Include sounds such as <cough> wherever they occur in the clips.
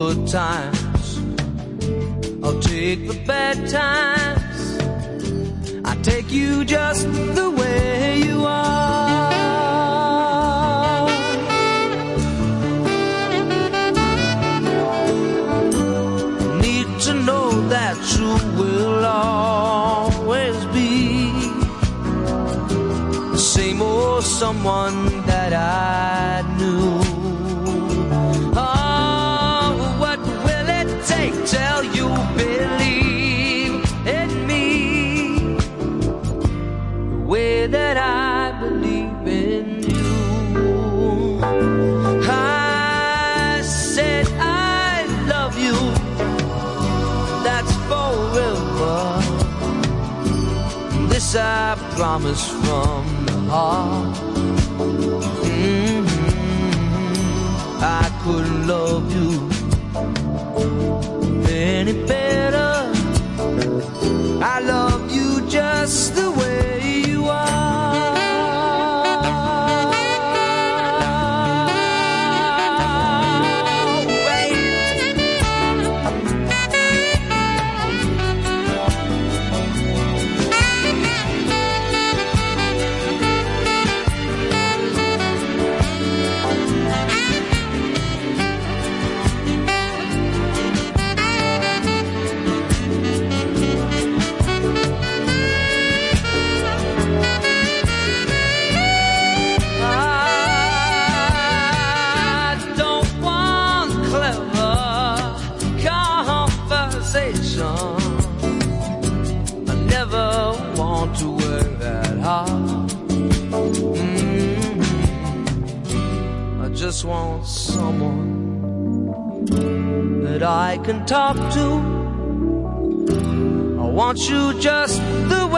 good times. I'll take the bad times. I take you just the way you are. Need to know that you will always be the same old someone that I. promise I promise from the heart. Mm -hmm. I couldn't love you any better. I love. just want someone that I can talk to. I want you just the way.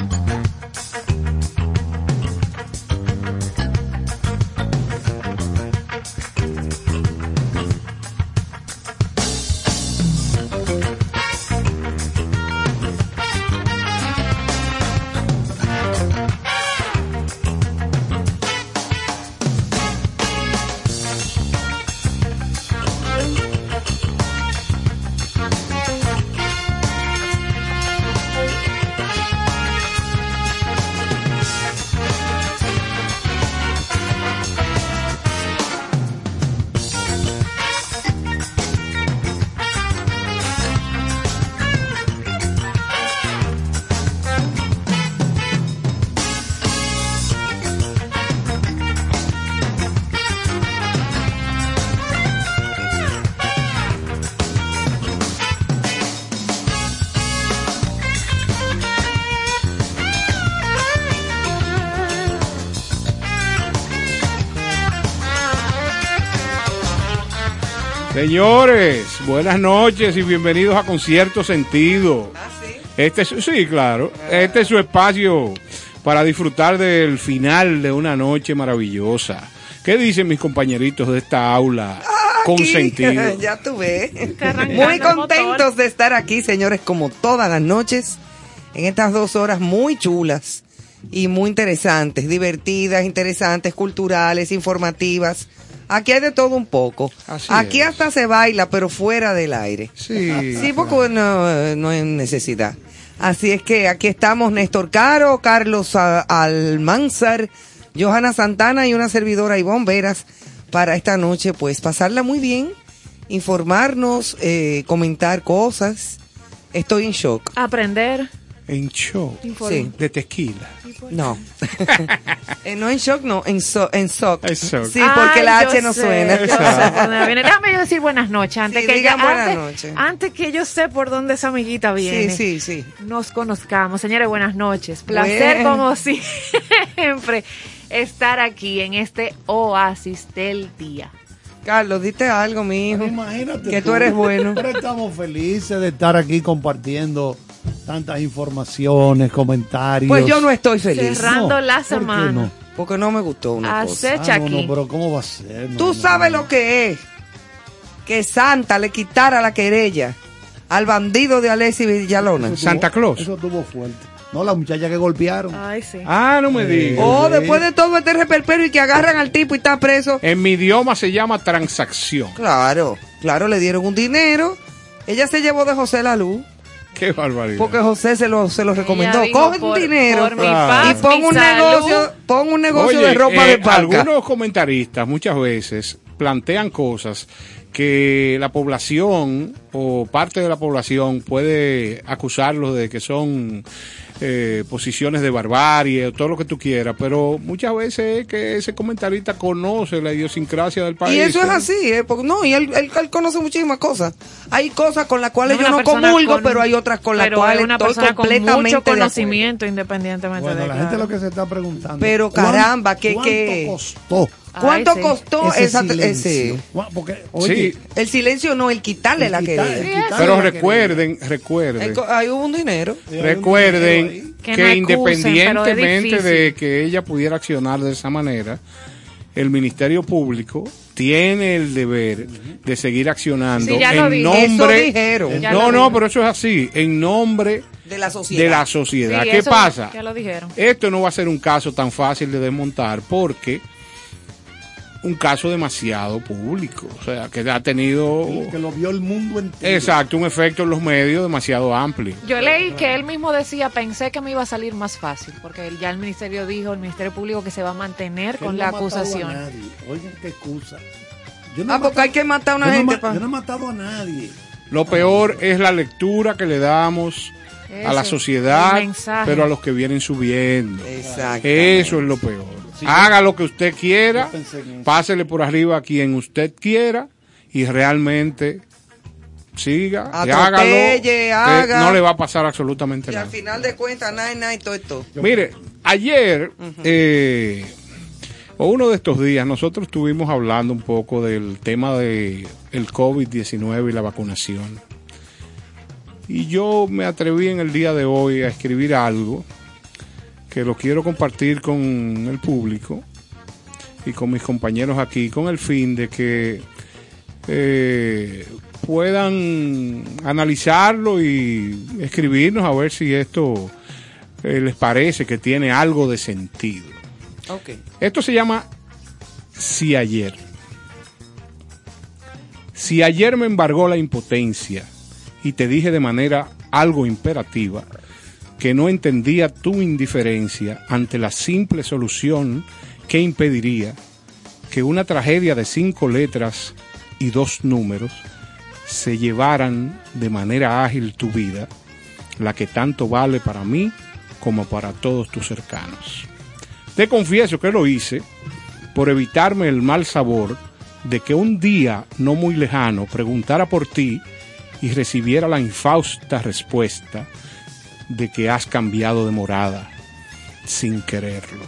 Señores, buenas noches y bienvenidos a Concierto Sentido. Este es, sí, claro. Este es su espacio para disfrutar del final de una noche maravillosa. ¿Qué dicen mis compañeritos de esta aula con Aquí, sentido? <laughs> ya tú ves. arrancando Muy contentos de estar aquí, señores, como todas las noches, en estas dos horas muy chulas y muy interesantes, divertidas, interesantes, culturales, informativas. Aquí hay de todo un poco. Así aquí es. hasta se baila, pero fuera del aire. Sí. Sí, porque no, no hay necesidad. Así es que aquí estamos Néstor Caro, Carlos Almanzar, Johanna Santana y una servidora Ivonne Veras para esta noche, pues pasarla muy bien, informarnos, eh, comentar cosas. Estoy en shock. Aprender. En show Sí, de tequila. no. <laughs> Eh, no en shock, no, en, so, en shock. En shock. Sí, porque Ay, la H no sé, suena. yo. Déjame yo decir buenas noches antes Sí, que ella- buenas antes, noches. antes que yo sé por dónde esa amiguita viene. Sí, sí, sí. Nos conozcamos, señores, buenas noches. Placer Bueno. como siempre estar aquí en este oasis del día. Carlos, dite algo, mi hijo. Imagínate. Que tú eres bueno. Pero estamos felices de estar aquí compartiendo tantas informaciones, comentarios. Pues yo no estoy feliz. Cerrando la ¿por qué semana. no? Porque no me gustó una cosa. Acecha Ah, no, no, aquí. pero ¿cómo va a ser? No, Tú no, sabes no. lo que es que Santa le quitara la querella al bandido de Alessi Villalona. Eso Santa tuvo- Claus. Eso tuvo fuerte. No, la muchacha que golpearon. Ay, sí. Ah, no me digas. Oh, Sí. después de todo este reperperio y que agarran al tipo y está preso. En mi idioma se llama transacción. Claro, claro, le dieron un dinero. Ella se llevó de José la luz <laughs> Qué barbaridad. porque José se lo, se lo recomendó. Coge un por- dinero por mi Claro. y pon un negocio, pon un negocio Oye, de ropa eh, de parca. Algunos comentaristas muchas veces plantean cosas que la población o parte de la población puede acusarlos de que son eh, posiciones de barbarie o todo lo que tú quieras, pero muchas veces es que ese comentarista conoce la idiosincrasia del país. Y eso es ¿eh? así, ¿eh? Porque, no, y él, él- él conoce muchísimas cosas. Hay cosas con las cuales Es yo no comulgo, con- pero hay otras con las cuales una estoy persona con completamente mucho conocimiento independientemente Bueno, de la gente claro. lo que se está preguntando. Pero, ¿cuán- caramba, ¿qué- ¿cuánto qué? costó ¿Cuánto Ay, sí. costó ese esa, silencio? ese? Porque, oye, Sí, El silencio no, el quitarle el la quitarle pero la recuerden, recuerden. co- Ahí hubo un dinero. querella. Hay un dinero Recuerden. Que independientemente de que ella pudiera accionar de esa manera, el Ministerio Público tiene el deber de seguir accionando Sí, ya lo en nombre. Eso no, no, pero eso es así, en nombre De la sociedad. de la sociedad. Sí, ¿Qué eso pasa? Ya lo dijeron. Esto no va a ser un caso tan fácil de desmontar porque un caso demasiado público, o sea, que ha tenido Que lo vio el mundo entero. exacto un efecto en los medios demasiado amplio. Yo leí que él mismo decía, pensé que me iba a salir más fácil, porque ya el ministerio dijo, el Ministerio Público, que se va a mantener Que con la no matado a acusación. nadie. Oigan qué excusa. Yo no Ah, porque hay que matar a una yo no gente. pa- Yo no he matado a nadie. Lo peor es la lectura que le damos a la sociedad, pero a los que vienen subiendo. Exacto. Eso es lo peor. Haga lo que usted quiera, pásele por arriba a quien usted quiera y realmente siga, y hágalo, Atropelle, que haga. no le va a pasar absolutamente Y al nada. final de cuentas, nada, nada y todo esto. Mire, ayer eh, o uno de estos días nosotros estuvimos hablando un poco del tema de el COVID-19 y la vacunación. Y yo me atreví en el día de hoy a escribir algo que lo quiero compartir con el público y con mis compañeros aquí con el fin de que eh, puedan analizarlo y escribirnos a ver si esto eh, les parece que tiene algo de sentido. Ok. Esto se llama Si ayer. Si ayer me embargó la impotencia y te dije de manera algo imperativa que no entendía tu indiferencia ante la simple solución que impediría que una tragedia de cinco letras y dos números se llevaran de manera ágil tu vida, la que tanto vale para mí como para todos tus cercanos. Te confieso que lo hice por evitarme el mal sabor de que un día no muy lejano preguntara por ti y recibiera la infausta respuesta de que has cambiado de morada sin quererlo,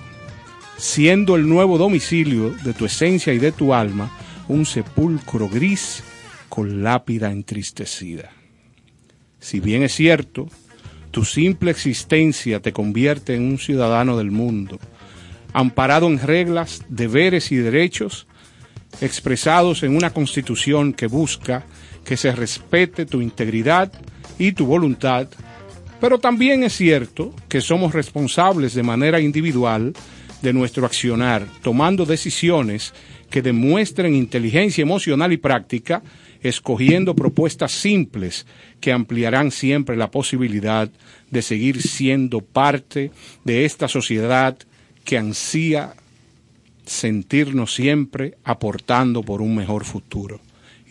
siendo el nuevo domicilio de tu esencia y de tu alma un sepulcro gris con lápida entristecida. Si bien es cierto, tu simple existencia te convierte en un ciudadano del mundo, amparado en reglas, deberes y derechos expresados en una constitución que busca que se respete tu integridad y tu voluntad, pero también es cierto que somos responsables de manera individual de nuestro accionar, tomando decisiones que demuestren inteligencia emocional y práctica, escogiendo propuestas simples que ampliarán siempre la posibilidad de seguir siendo parte de esta sociedad que ansía sentirnos siempre aportando por un mejor futuro.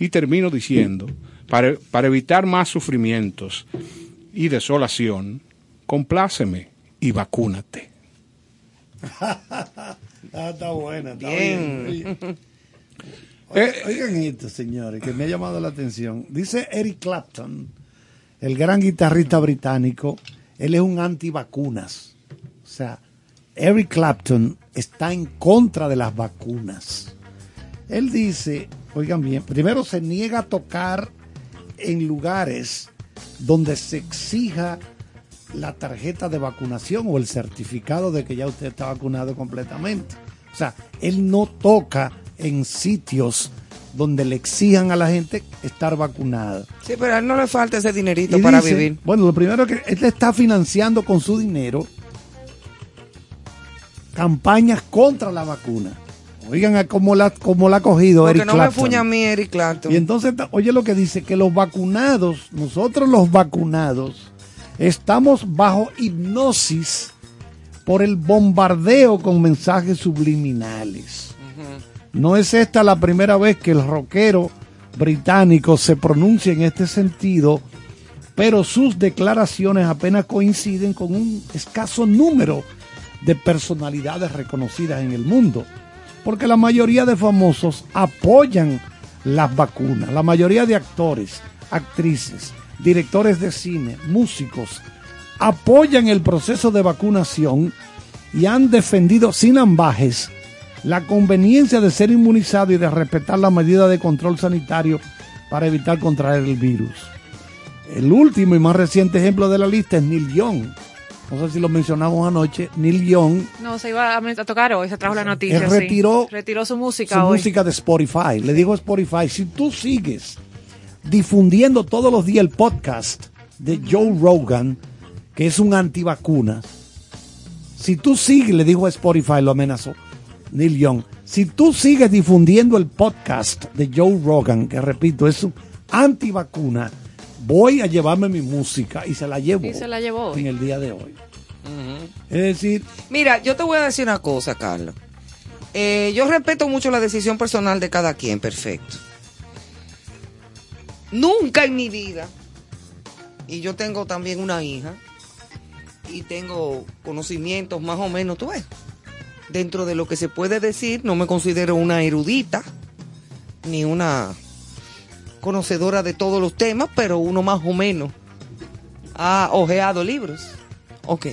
Y termino diciendo, para, para evitar más sufrimientos y desolación, compláceme y vacúnate. <laughs> Ah, está buena, está Bien. <laughs> Eh, Oigan esto, señores, que me ha llamado la atención. Dice Eric Clapton, el gran guitarrista británico, él es un antivacunas. O sea, Eric Clapton está en contra de las vacunas. Él dice, oigan bien, primero se niega a tocar en lugares donde se exija la tarjeta de vacunación o el certificado de que ya usted está vacunado completamente. O sea, él no toca en sitios donde le exijan a la gente estar vacunada. Sí, pero a él no le falta ese dinerito Y para dice, vivir. Bueno, lo primero que él está financiando con su dinero campañas contra la vacuna. Oigan a cómo la, cómo la ha cogido Porque Eric no me fuña a mí, Eric Clapton. Y entonces, oye lo que dice, que los vacunados, nosotros los vacunados, estamos bajo hipnosis por el bombardeo con mensajes subliminales. No es esta la primera vez que el rockero británico se pronuncia en este sentido, pero sus declaraciones apenas coinciden con un escaso número de personalidades reconocidas en el mundo, porque la mayoría de famosos apoyan las vacunas, la mayoría de actores, actrices, directores de cine, músicos, apoyan el proceso de vacunación y han defendido sin ambajes la conveniencia de ser inmunizado y de respetar la medida de control sanitario para evitar contraer el virus. El último y más reciente ejemplo de la lista es Neil Young, no sé si lo mencionamos anoche, Neil Young No, se iba a, a tocar hoy, se trajo la noticia. Él sí. retiró retiró su música su hoy. música de Spotify. Le dijo a Spotify, si tú sigues difundiendo todos los días el podcast de Joe Rogan, que es un antivacuna, si tú sigues, le dijo a Spotify, lo amenazó Neil Young, si tú sigues difundiendo el podcast de Joe Rogan, que repito, es un antivacuna, voy a llevarme mi música y se la llevo Y se la llevó hoy. en el día de hoy. Es decir, Mira, yo te voy a decir una cosa, Carlos. Eh, yo respeto mucho la decisión personal de cada quien, perfecto. Nunca en mi vida, y yo tengo también una hija, y tengo conocimientos más o menos, tú ves, dentro de lo que se puede decir, no me considero una erudita, ni una conocedora de todos los temas, pero uno más o menos ha ojeado libros. Ok.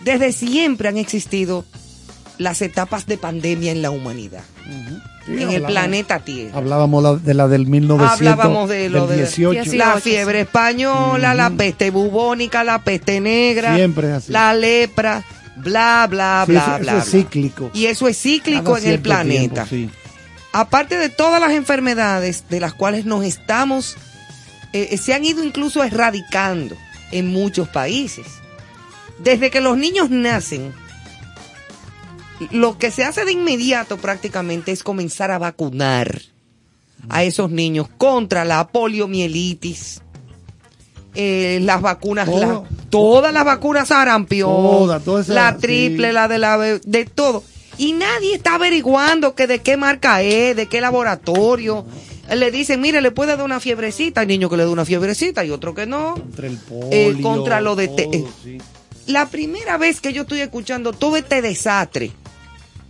Desde siempre han existido las etapas de pandemia en la humanidad, sí, en el planeta Tierra. Hablábamos la- de la del 1900, Hablábamos de lo del de 18. Sí, la fiebre española, la peste bubónica, la peste negra, Siempre es así. la lepra, bla, bla, Sí, bla, eso- eso bla. es bla. cíclico. Y eso es cíclico Cada en el planeta. tiempo, sí. Aparte de todas las enfermedades de las cuales nos estamos, eh, eh, se han ido incluso erradicando en muchos países. Desde que los niños nacen, lo que se hace de inmediato prácticamente es comenzar a vacunar a esos niños contra la poliomielitis, eh, las vacunas, la- todas las vacunas sarampión, la triple, sí. la de la de todo. Y nadie está averiguando que de qué marca es, de qué laboratorio. Le dicen, mire, le puede dar una fiebrecita. Hay niños que le da una fiebrecita y otro que no. Contra el polio. Eh, contra lo de te- todo, sí. La primera vez que yo estoy escuchando todo este desastre,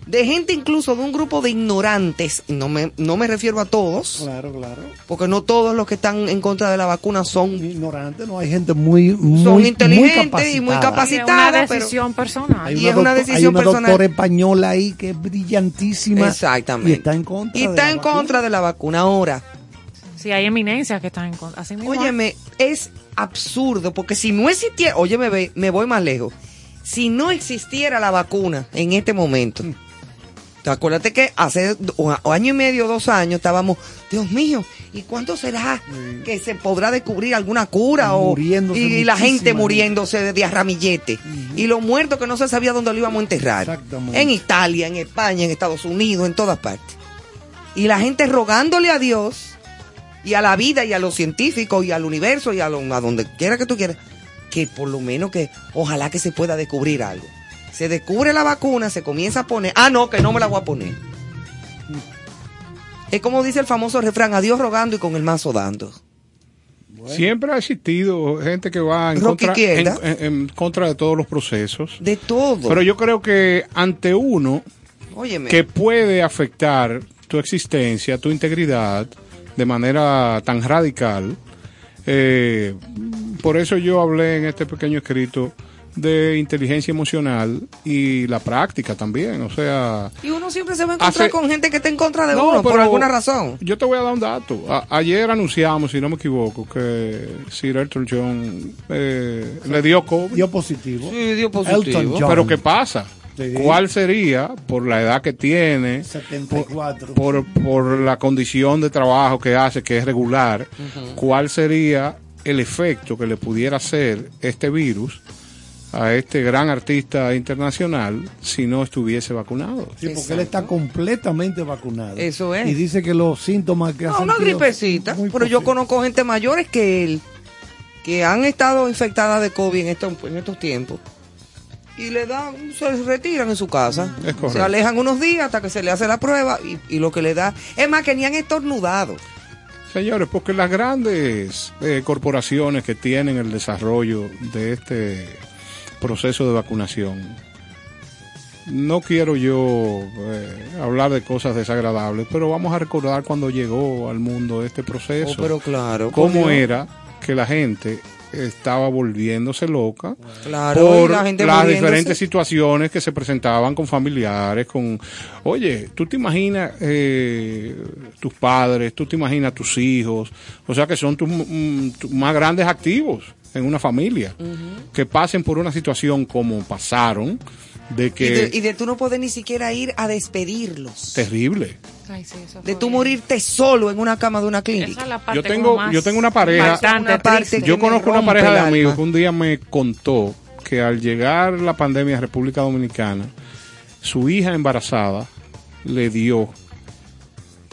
de gente incluso de un grupo de ignorantes, y no me, no me refiero a todos, Claro, claro. porque no todos los que están en contra de la vacuna son, Ignorante, no hay gente muy, muy, son muy inteligentes y muy Y capacitada. es una pero- decisión personal. Hay y es una decisión hay una personal. doctora española ahí que es brillantísima. Exactamente. Y está en contra. Y de está la en vacuna. contra de la vacuna. Ahora, Sí, hay eminencias que están en contra. Así mismo. Óyeme, es absurdo, porque si no existiera, óyeme, ve, me voy más lejos. Si no existiera la vacuna en este momento, te acuérdate que hace o año y medio, dos años, estábamos, Dios mío, ¿y cuánto será que se podrá descubrir alguna cura? O, y, y la gente muriéndose de diarramillete. Y los muertos que no se sabía dónde lo íbamos a enterrar. Exactamente. En Italia, en España, en Estados Unidos, en todas partes. Y la gente rogándole a Dios y a la vida y a los científicos y al universo y a, lo- a donde quiera que tú quieras, que por lo menos que ojalá que se pueda descubrir algo. Se descubre la vacuna, se comienza a poner, ah, no, que no me la voy a poner. Es como dice el famoso refrán, a Dios rogando y con el mazo dando. Siempre ha existido gente que va en Rocky contra, en, izquierda. en- en contra de todos los procesos. De todo. Pero yo creo que ante uno Óyeme. que puede afectar tu existencia, tu integridad, de manera tan radical, eh, por eso yo hablé en este pequeño escrito de inteligencia emocional y la práctica también, o sea... Y uno siempre se va a encontrar Hace- con gente que está en contra de No, uno por alguna razón. Yo te voy a dar un dato. A- ayer anunciamos, si no me equivoco, que Sir Elton John eh, le dio COVID. Dio positivo. Sí, dio Elton John. Pero ¿qué pasa? ¿Cuál sería, por la edad que tiene, 74. por, por la condición de trabajo que hace, que es regular, cuál sería el efecto que le pudiera hacer este virus a este gran artista internacional si no estuviese vacunado? Sí, porque él está completamente vacunado. Eso es. Y dice que los síntomas que ha No, una sentido gripecita. Pero yo conozco gente mayores que él que han estado infectadas de COVID en estos, en estos tiempos. Y le dan, se retiran en su casa. Es correcto. Se alejan unos días hasta que se le hace la prueba y, y lo que le da. Es más, que ni han estornudado. Señores, porque las grandes eh, corporaciones que tienen el desarrollo de este proceso de vacunación, no quiero yo eh, hablar de cosas desagradables, pero vamos a recordar cuando llegó al mundo este proceso, Oh, pero claro. cómo era que la gente estaba volviéndose loca Claro, por la gente las diferentes situaciones que se presentaban con familiares, con, oye, tú te imaginas eh, tus padres, tú te imaginas tus hijos, o sea que son tus mm, tus más grandes activos en una familia, que pasen por una situación como pasaron, de Y que de, y de tú no poder ni siquiera ir a despedirlos. terrible. Ay, sí, eso De tú bien. morirte solo en una cama de una Esa clínica. es la parte Yo como tengo, más yo tengo una pareja, Una parte yo conozco una pareja de alma. amigos que un día me contó que al llegar la pandemia a República Dominicana, su hija embarazada le dio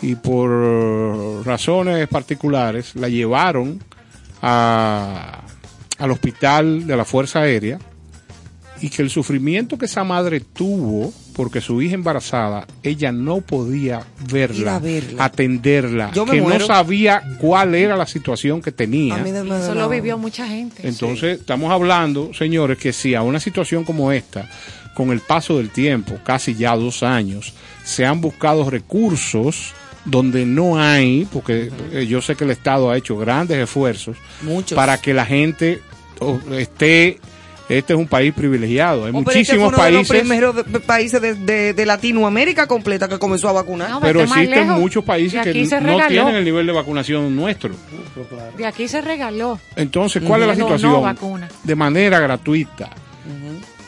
y por razones particulares la llevaron a- al hospital de la Fuerza Aérea y que el sufrimiento que esa madre tuvo porque su hija embarazada, ella no podía verla, atenderla, Yo que muero. no sabía cuál era la situación que tenía. A mí de- Y eso lo vivió mucha gente. Entonces, estamos hablando, señores, que si a una situación como esta, con el paso del tiempo, casi ya dos años, se han buscado recursos donde no hay, porque eh, yo sé que el Estado ha hecho grandes esfuerzos Muchos. para que la gente esté, este es un país privilegiado, hay Oh, pero este fue muchísimos uno de los países, primeros de- países de, de- de Latinoamérica completa que comenzó a vacunar. No, pero existen muchos países que no tienen el nivel de vacunación nuestro. De aquí se regaló. Entonces, ¿cuál es la situación? De manera gratuita.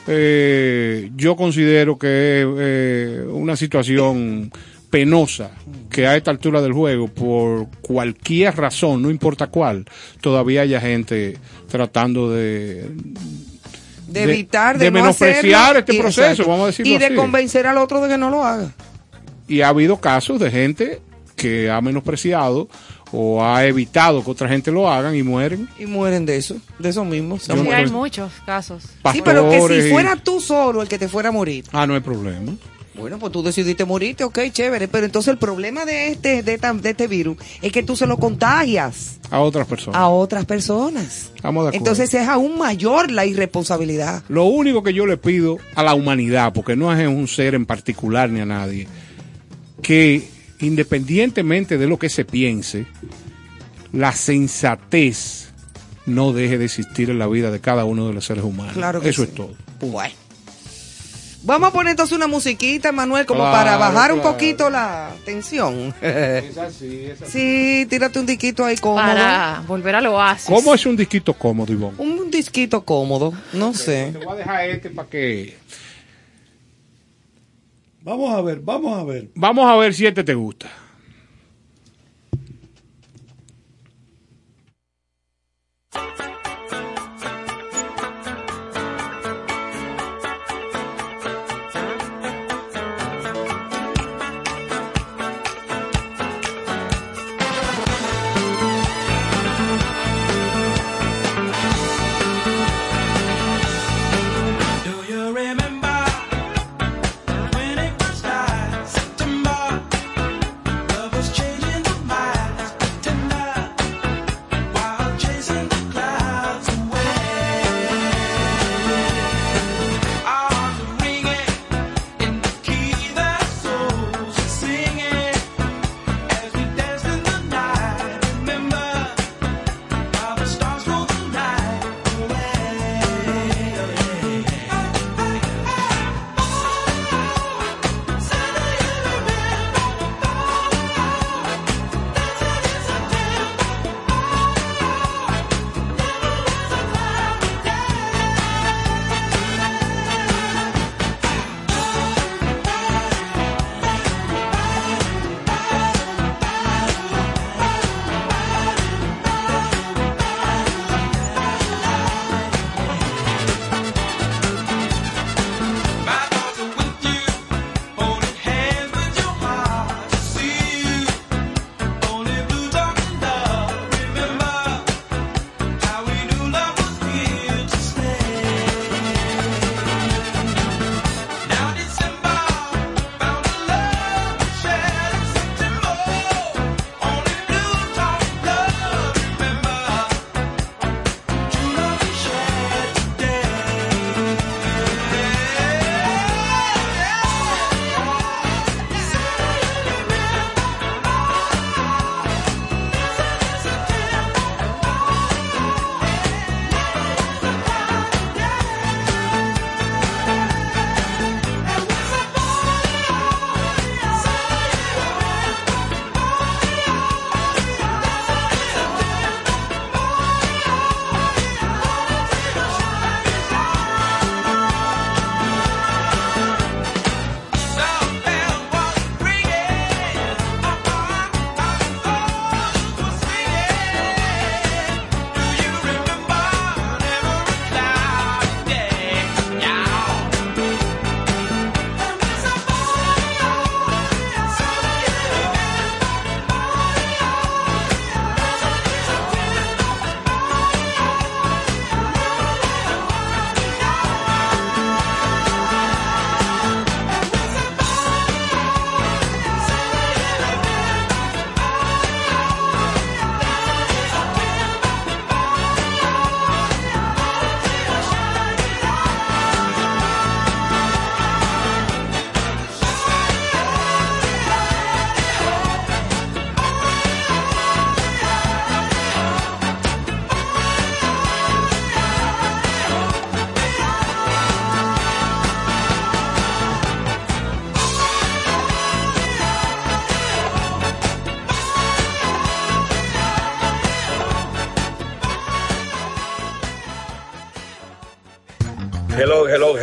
Eh, yo considero que es eh, una situación penosa que a esta altura del juego, por cualquier razón, no importa cuál, todavía haya gente tratando de... de de- evitar, de, de no menospreciar hacerlo, este y- proceso, exacto. vamos a decirlo Y de así. convencer al otro de que no lo haga. Y ha habido casos de gente que ha menospreciado o ha evitado que otra gente lo hagan y mueren. Y mueren de eso, de eso mismo. Sí, hay muchos casos. Sí, pero que Pastores si fuera tú solo el que te fuera a morir. Ah, no hay problema. Bueno, pues tú decidiste morirte, ok, chévere. Pero entonces el problema de este, de, de este virus es que tú se lo contagias A otras personas. a otras personas. Estamos de acuerdo. Entonces es aún mayor la irresponsabilidad. Lo único que yo le pido a la humanidad, porque no es un ser en particular ni a nadie, que independientemente de lo que se piense, la sensatez no deje de existir en la vida de cada uno de los seres humanos. Claro que Eso sí. es todo. Bueno. Vamos a poner entonces una musiquita, Manuel, como Claro, para bajar un poquito la tensión. <laughs> Es así, es así. sí, tírate un disquito ahí cómodo. Para volver al oasis. ¿Cómo es un disquito cómodo, Ivonne? Un disquito cómodo, no sé. Te voy a dejar este para que... Vamos a ver, vamos a ver. Vamos a ver si este te gusta.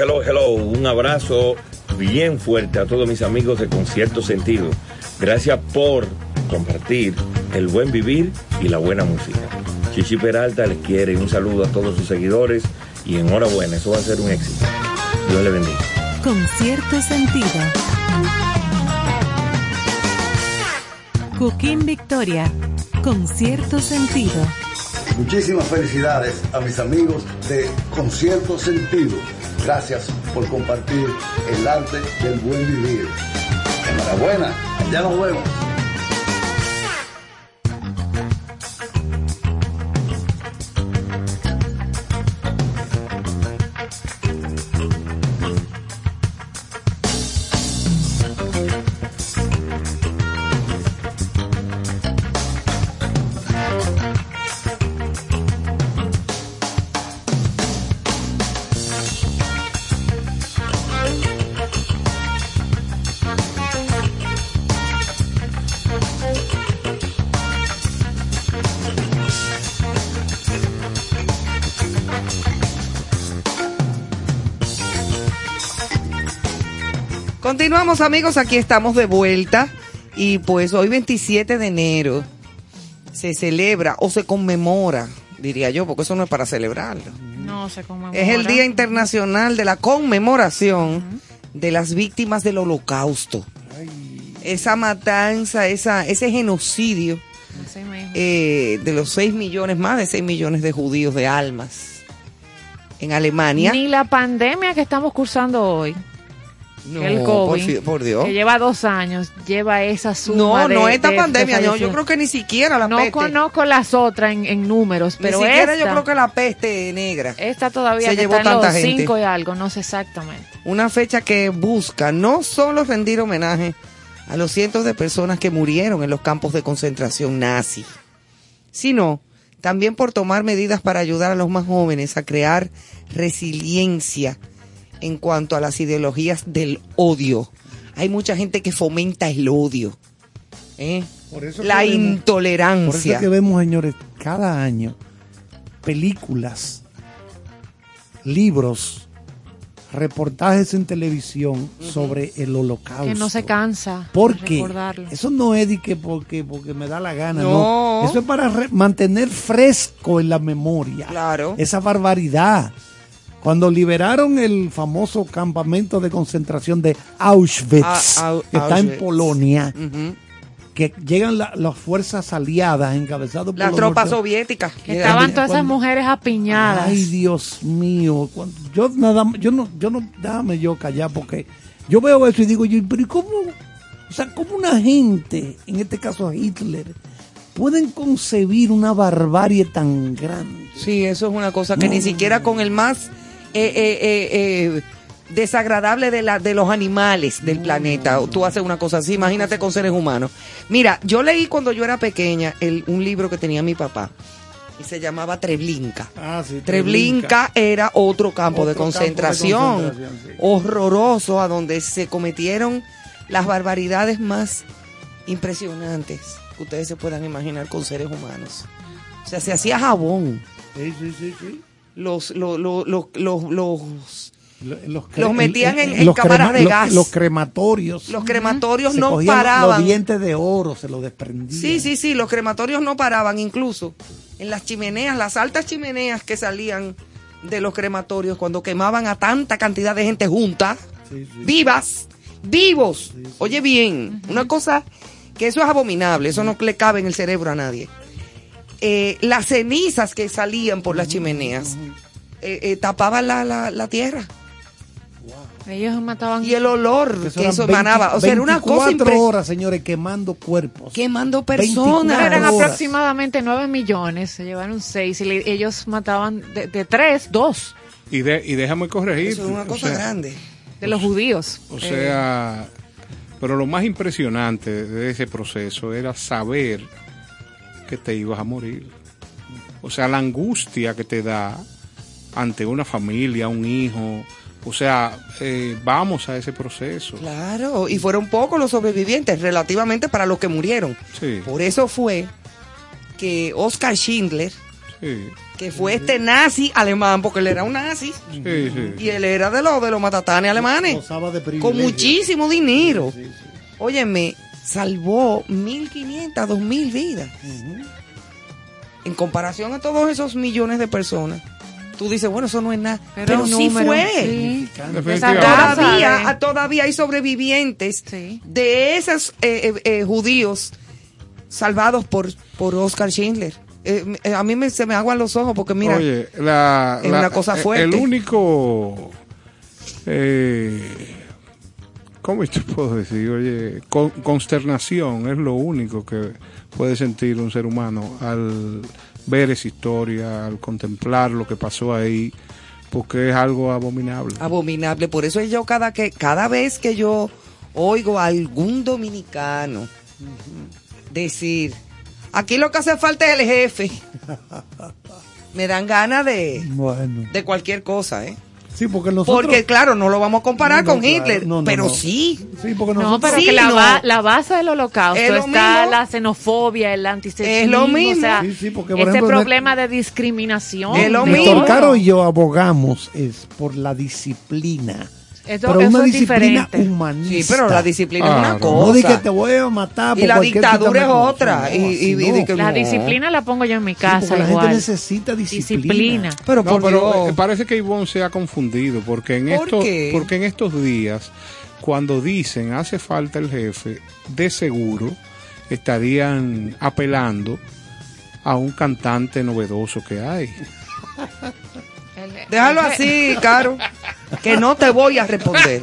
Hello, hello. Un abrazo bien fuerte a todos mis amigos de Concierto Sentido. Gracias por compartir el buen vivir y la buena música. Chichi Peralta les quiere un saludo a todos sus seguidores y enhorabuena, eso va a ser un éxito. Dios le bendiga. Con cierto sentido. Cooking Victoria. Con cierto sentido. Muchísimas felicidades a mis amigos de Concierto Sentido. Gracias por compartir el arte del buen vivir. Enhorabuena, ya nos vemos. Continuamos amigos, aquí estamos de vuelta y pues hoy 27 de enero se celebra o se conmemora, diría yo, porque eso no es para celebrarlo. No, se conmemora. Es el Día Internacional de la Conmemoración de las Víctimas del Holocausto. Esa matanza, esa, ese genocidio eh, de los 6 millones, más de 6 millones de judíos de almas en Alemania. Ni la pandemia que estamos cursando hoy, No, el COVID, por Dios. que lleva dos años, lleva esa suma No, de- no esta de- pandemia, de no, yo creo que ni siquiera la No peste. conozco las otras en, en números, Ni pero siquiera esta, yo creo que la peste negra. esta todavía se que llevó está en los tanta gente. cinco y algo, no sé exactamente. Una fecha que busca no solo rendir homenaje a los cientos de personas que murieron en los campos de concentración nazi, sino también por tomar medidas para ayudar a los más jóvenes a crear resiliencia en cuanto a las ideologías del odio. Hay mucha gente que fomenta el odio, ¿eh? Por eso la que vemos- Por eso intolerancia. es que vemos, señores, cada año películas, libros, reportajes en televisión sobre el holocausto. Que no se cansa Porque eso no es de que porque, porque me da la gana, No. no. Eso es para re- mantener fresco en la memoria Claro. esa barbaridad. Cuando liberaron el famoso campamento de concentración de Auschwitz, Ah, que está en. Polonia, que llegan la- las fuerzas aliadas encabezadas por Las tropas norte- soviéticas. Que estaban todas esas mujeres apiñadas. Ay, Dios mío. cuando- yo nada yo no, yo no, déjame yo callar porque yo veo eso y digo yo, pero ¿y cómo? O sea, ¿cómo una gente, en este caso a Hitler, pueden concebir una barbarie tan grande? Sí, eso es una cosa que No, ni no, siquiera con el más eh, eh, eh, eh, desagradable de, la, de los animales del planeta tú haces una cosa así. Imagínate con seres humanos. Mira, yo leí cuando yo era pequeña el, un libro que tenía mi papá y se llamaba Treblinka. Ah, sí, Treblinka era otro campo, de, Otro campo de concentración, concentración, sí. horroroso, a donde se cometieron las barbaridades más impresionantes que ustedes se puedan imaginar con seres humanos. O sea, se hacía jabón. Sí, sí, sí, sí. Los, los, los, los, los, los, Lo- Los, Los metían en- en los cámaras de gas. Los crematorios. los crematorios se no paraban. Los dientes de oro se los desprendían. Sí, sí, sí, los crematorios no paraban, incluso en las chimeneas, las altas chimeneas que salían de los crematorios cuando quemaban a tanta cantidad de gente junta, Sí, sí. vivas, vivos. Oye bien, una cosa que eso es abominable, eso no le cabe en el cerebro a nadie. Eh, las cenizas que salían por las chimeneas eh, eh, tapaban la, la, la tierra Ellos mataban. y el olor que eso 20 emanaba. O sea, era una cosa 24 impre- horas, señores, quemando cuerpos. quemando 24 personas. eran horas. aproximadamente 9 millones, se llevaron 6 y le- ellos mataban de, de 3, 2 Y, de, y déjame corregir. Eso es una o cosa sea, grande. de los judíos. O Eh, sea, pero lo más impresionante de ese proceso era saber que te ibas a morir. O sea, la angustia que te da ante una familia, un hijo. O sea, eh, vamos a ese proceso. Claro, y fueron pocos los sobrevivientes relativamente para los que murieron. Sí. Por eso fue que Oscar Schindler Sí, que fue este nazi alemán, porque él era un nazi. sí, sí. Y él era de los de los matatanes alemanes. Con muchísimo dinero. Sí, sí. Óyeme, salvó 1.500, 2.000 vidas. En comparación a todos esos millones de personas. Tú dices, bueno, eso no es nada. Pero, Pero, sí número, fue. sí. Todavía, ah, todavía hay sobrevivientes Sí. de esos eh, eh, eh, judíos salvados por, por Oscar Schindler. Eh, eh, a mí me, se me aguan los ojos porque mira, Oye, la, es la- una cosa fuerte. El único. ¿Cómo te puedo decir? Oye, con- consternación es lo único que puede sentir un ser humano al ver esa historia, al contemplar lo que pasó ahí, porque es algo abominable. abominable. Por eso yo cada que cada vez que yo oigo a algún dominicano decir, aquí lo que hace falta es el jefe, <laughs> me dan ganas de, Bueno. de cualquier cosa, ¿eh? Sí, porque nosotros... Porque claro, no lo vamos a comparar No, con claro. Hitler, No, no, pero no. sí. Sí, porque No, nosotros... pero Sí, que la, no. ba- la base del holocausto Es lo está mismo. la xenofobia, el antisemitismo, Es lo mismo. o sea, Sí, sí, porque, por ese ejemplo, problema de discriminación. Es lo mismo. Caro y yo abogamos es por la disciplina. Eso- pero eso una es disciplina diferente. humanista. Sí, pero la disciplina es una cosa. No di que te voy a matar y por la dictadura es otra. No, y, que La disciplina la pongo yo en mi Sí, casa porque la igual. gente necesita disciplina. Disciplina. Pero No, por pero Dios. eh, parece que Ivonne se ha confundido porque en ¿Por estos qué? porque en estos días cuando dicen hace falta el jefe de seguro estarían apelando a un cantante novedoso que hay. <laughs> Déjalo así, Caro, <laughs> que no te voy a responder.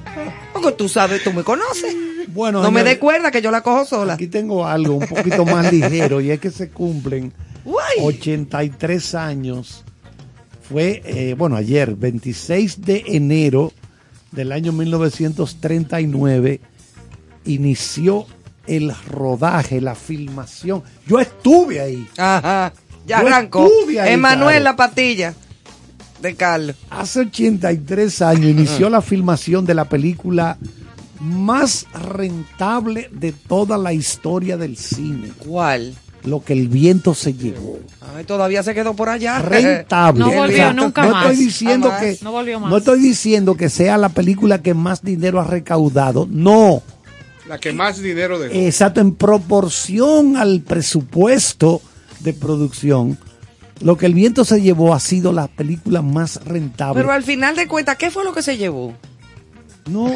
<laughs> Porque tú sabes, tú me conoces. Bueno, No me dé cuerda que yo la cojo sola. Aquí tengo algo un poquito más <laughs> ligero y es que se cumplen Guay. 83 años. Fue, eh, bueno, ayer, 26 de enero del año 1939, inició el rodaje, la filmación. Yo estuve ahí. Ajá. Ya Yo arrancó. estuve ahí, Emanuel la patilla de Carlos. Hace 83 años inició la filmación de la película más rentable de toda la historia del cine. ¿Cuál? Lo que el viento se llevó. Ay, todavía se quedó por allá. Rentable. No volvió nunca no más. Estoy diciendo Jamás. que, No volvió más. no estoy diciendo que sea la película que más dinero ha recaudado. No. La que más dinero dejó. Exacto, en proporción al presupuesto de producción, lo que el viento se llevó ha sido la película más rentable. Pero al final de cuentas, ¿qué fue lo que se llevó? No,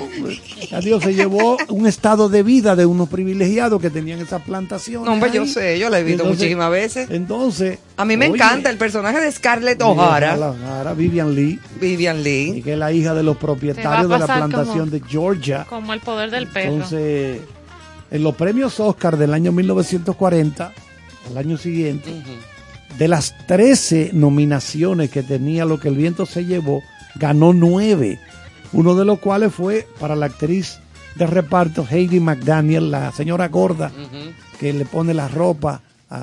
adiós, se llevó un estado de vida de unos privilegiados que tenían esa plantación. No, hombre, yo sé, yo la he visto muchísimas veces. Entonces, A mí me oye, encanta el personaje de Scarlett O'Hara, O'Hara, Vivian Lee, Vivian y Lee. que es la hija de los propietarios de la plantación como- de Georgia. Como el poder del perro. Entonces, en los premios Oscar del año 1940, al año siguiente, de las 13 nominaciones que tenía Lo que el viento se llevó, ganó 9. Uno de los cuales fue para la actriz de reparto Heidi McDaniel, la señora gorda que le pone la ropa a,